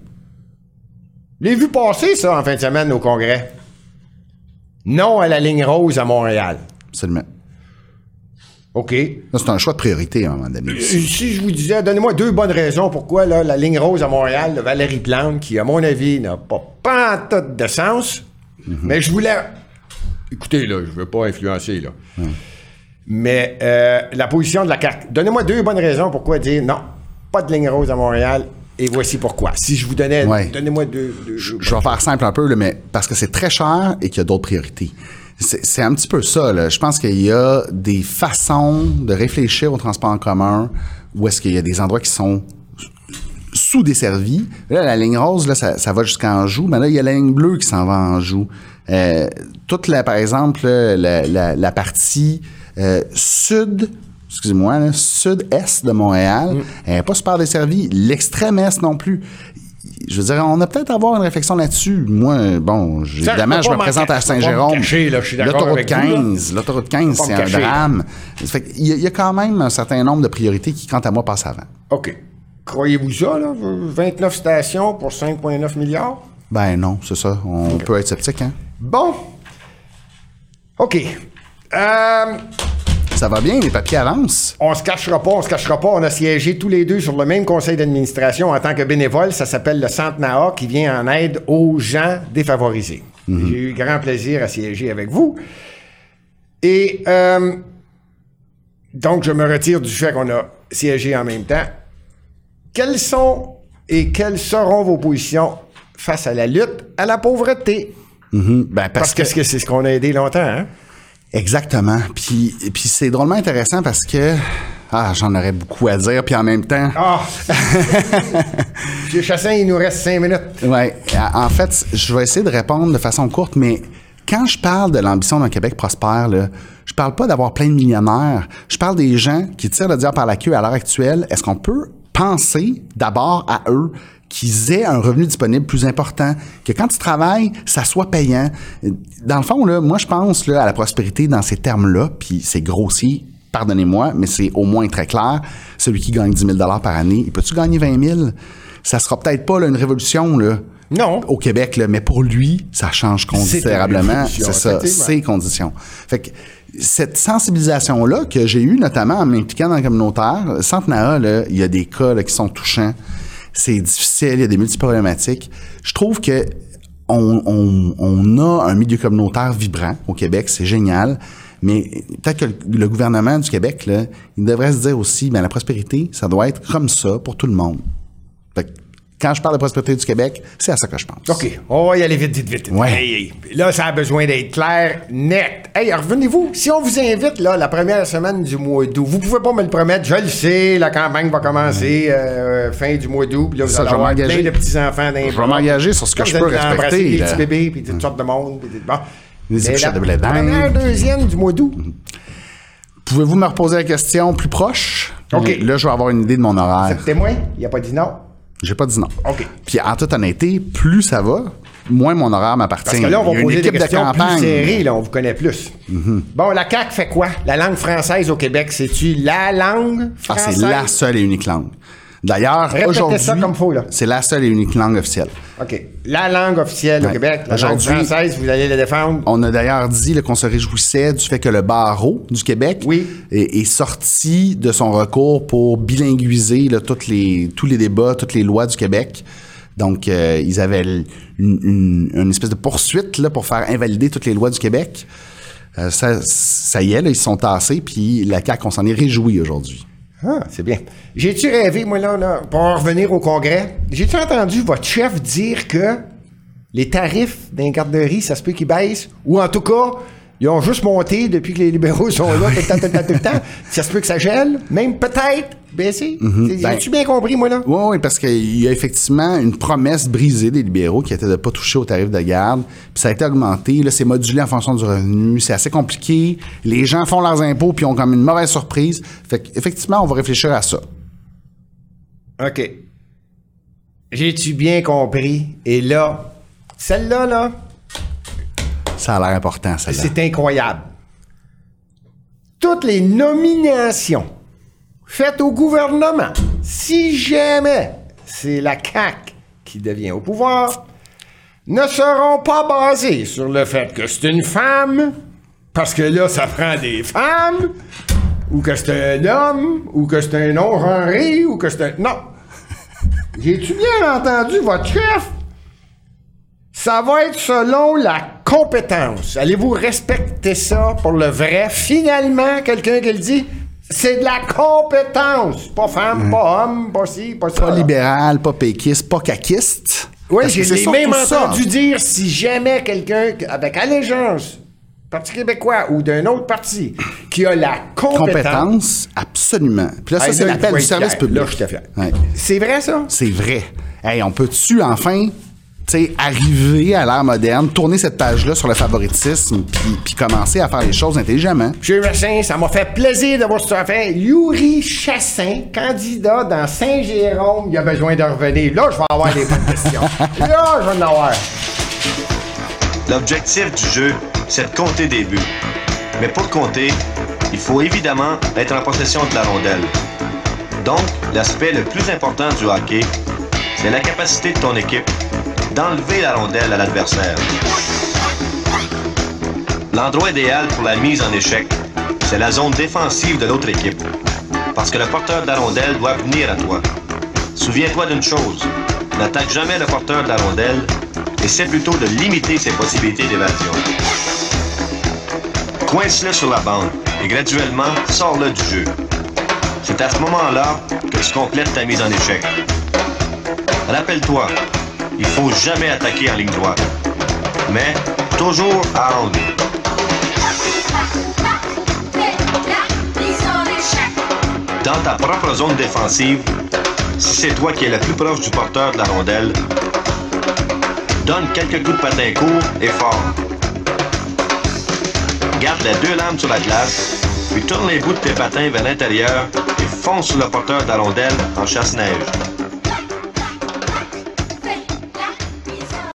L'ai vu passer, ça, en fin de semaine au Congrès? Non à la ligne rose à Montréal. Absolument. OK. C'est un choix de priorité à un moment donné. Euh, Si je vous disais, donnez-moi deux bonnes raisons pourquoi là, la ligne rose à Montréal de Valérie Plante, qui, à mon avis, n'a pas pantoute de sens, mais je voulais. Écoutez, là, je veux pas influencer, là. Mais euh, la position de la carte. Donnez-moi deux bonnes raisons pourquoi dire non, pas de ligne rose à Montréal, et voici pourquoi. Si je vous donnais. Ouais. Donnez-moi deux. Je vais faire simple un peu, là, mais parce que c'est très cher et qu'il y a d'autres priorités. C'est un petit peu ça. Là. Je pense qu'il y a des façons de réfléchir au transport en commun où est-ce qu'il y a des endroits qui sont sous-desservis. Là, la ligne rose, là, ça, ça va jusqu'à Anjou, mais là, il y a la ligne bleue qui s'en va à Anjou. Euh, toute la, par exemple, la, la- la partie euh, sud, excusez-moi, sud-est de Montréal, elle n'est pas super desservie. L'extrême-est non plus. Je veux dire, on a peut-être à avoir une réflexion là-dessus. Moi, bon, évidemment, je me présente à Saint-Jérôme. L'autoroute avec vous, là. 15, l'autoroute 15, Faut pas c'est un drame. Fait qu'il y, a- il y a quand même un certain nombre de priorités qui, quant à moi, passent avant. OK. Croyez-vous ça, là? 29 stations pour 5,9 milliards? Ben non, c'est ça. On peut être sceptique, hein? Bon. OK. Euh, Ça va bien, les papiers avancent. on se cachera pas, on se cachera pas. On a siégé tous les deux sur le même conseil d'administration en tant que bénévole. Ça s'appelle le Centre NAA qui vient en aide aux gens défavorisés. J'ai eu grand plaisir à siéger avec vous. Et euh, donc, je me retire du fait qu'on a siégé en même temps. Quelles sont et quelles seront vos positions face à la lutte à la pauvreté? Mhm. Ben, Parce, que, c'est ce qu'on a aidé longtemps, hein? Exactement. Puis, puis c'est drôlement intéressant parce que ah, j'en aurais beaucoup à dire. Puis en même temps, Ah! Monsieur Chassin, il nous reste cinq minutes. ouais. En fait, je vais essayer de répondre de façon courte, mais quand je parle de l'ambition d'un Québec prospère, là, je parle pas d'avoir plein de millionnaires. Je parle des gens qui tirent le diable par la queue à l'heure actuelle. Est-ce qu'on peut penser d'abord à eux? Qu'ils aient un revenu disponible plus important, que quand tu travailles, ça soit payant. Dans le fond, là, moi, je pense là, à la prospérité dans ces termes-là, puis c'est grossier, pardonnez-moi, mais c'est au moins très clair. Celui qui gagne 10 000 par année, il peut-tu gagner 20 000? Ça sera peut-être pas là, une révolution là, Non. au Québec, là, mais pour lui, ça change considérablement. C'est ça, ses conditions. Fait que cette sensibilisation-là que j'ai eue, notamment en m'impliquant dans le communautaire, Centenaire, là, il y a des cas là, qui sont touchants. C'est difficile, il y a des multiproblématiques. Je trouve que on, a un milieu communautaire vibrant au Québec, c'est génial. Mais peut-être que le, le gouvernement du Québec, là, il devrait se dire aussi, ben, la prospérité, ça doit être comme ça pour tout le monde. Fait que quand je parle de prospérité du Québec, c'est à ça que je pense. OK, on va y aller vite, vite, vite. Ouais. Hey, hey. Là, ça a besoin d'être clair, net. Hey, revenez-vous. Si on vous invite, là, la première semaine du mois d'août, vous pouvez pas me le promettre, je le sais, la campagne va commencer euh, fin du mois d'août, là, vous Ça, allez je vais avoir plein de petits-enfants Je vais m'engager sur ce que je peux respecter, Des petits bébés, puis toutes sortes de monde. puis bon. Des la de blé d'Inde. Première, deuxième du mois d'août. Pouvez-vous me reposer la question plus proche? OK. Là, je vais avoir une idée de mon horaire. Témoin, il a pas dit non? J'ai pas dit non. OK. Puis en toute honnêteté, plus ça va, moins mon horaire m'appartient. Parce que là, on va poser des équipe de questions plus serrées, là, on vous connaît plus. Bon, la CAQ fait quoi? La langue française au Québec, c'est-tu la langue Ah, française? c'est la seule et unique langue. D'ailleurs, aujourd'hui, c'est la seule et unique langue officielle. OK. La langue officielle au Ouais. Québec, la langue française, vous allez la défendre? On a d'ailleurs dit qu'on se réjouissait du fait que le barreau du Québec Oui. est, est sorti de son recours pour bilinguiser là, toutes les, tous les débats, toutes les lois du Québec. Donc, euh, ils avaient une, une- une espèce de poursuite là, pour faire invalider toutes les lois du Québec. Euh, ça, ça y est, là, ils se sont tassés, puis la CAQ, on s'en est réjoui aujourd'hui. Ah, c'est bien. J'ai-tu rêvé, moi, là, là, pour en revenir au Congrès, j'ai-tu entendu votre chef dire que les tarifs d'un garderie, ça se peut qu'ils baissent? Ou en tout cas, Ils ont juste monté depuis que les libéraux sont là, tout le temps, tout le temps, tout le temps. Ça se peut que ça gèle, même peut-être baisser. Ben- As-tu bien compris, moi, là? Oui, oui, parce qu'il y a effectivement une promesse brisée des libéraux qui était de ne pas toucher au tarif de garde. Puis ça a été augmenté. Là, c'est modulé en fonction du revenu. C'est assez compliqué. Les gens font leurs impôts puis ont comme une mauvaise surprise. Fait qu'effectivement, on va réfléchir à ça. OK. J'ai-tu bien compris? Et là, celle-là, là, Ça a l'air important, celle-là. c'est incroyable. Toutes les nominations faites au gouvernement, si jamais c'est la CAQ qui devient au pouvoir, ne seront pas basées sur le fait que c'est une femme, parce que là, ça prend des femmes, ou que c'est un homme, ou que c'est un non-genré, ou que c'est un... Non! J'ai-tu bien entendu votre chef? Ça va être selon la compétence. Allez-vous respecter ça pour le vrai? Finalement, quelqu'un qui le dit, c'est de la compétence. Pas femme, pas homme, pas ci, pas ça. Pas libéral, pas péquiste, pas caquiste. Oui, j'ai même entendu dire si jamais quelqu'un avec allégeance, Parti québécois ou d'un autre parti, qui a la compétence. Compétence, absolument. Puis là, ça, Hey, c'est l'appel du service public. Là, je te fais. Ouais. C'est vrai, ça? C'est vrai. Hey, on peut-tu enfin sais, arriver à l'ère moderne, tourner cette page-là sur le favoritisme, puis, puis commencer à faire les choses intelligemment? Monsieur Racine, ça m'a fait plaisir de voir ce que tu as fait. Yuri Chassin, candidat dans Saint-Jérôme, il a besoin de revenir. Là, je vais avoir des bonnes questions. Là, je vais en avoir. L'objectif du jeu, c'est de compter des buts. Mais pour compter, il faut évidemment être en possession de la rondelle. Donc, l'aspect le plus important du hockey, c'est la capacité de ton équipe d'enlever la rondelle à l'adversaire. L'endroit idéal pour la mise en échec, c'est la zone défensive de l'autre équipe. Parce que le porteur de la rondelle doit venir à toi. Souviens-toi d'une chose, n'attaque jamais le porteur de la rondelle, essaie plutôt de limiter ses possibilités d'évasion. Coince-le sur la bande et graduellement sors-le du jeu. C'est à ce moment-là que tu complètes ta mise en échec. Rappelle-toi, il faut jamais attaquer en ligne droite, mais toujours angle. Dans ta propre zone défensive, si c'est toi qui es le plus proche du porteur de la rondelle, donne quelques coups de patin courts et forts. Garde les deux lames sur la glace, puis tourne les bouts de tes patins vers l'intérieur et fonce sur le porteur de la rondelle en chasse-neige.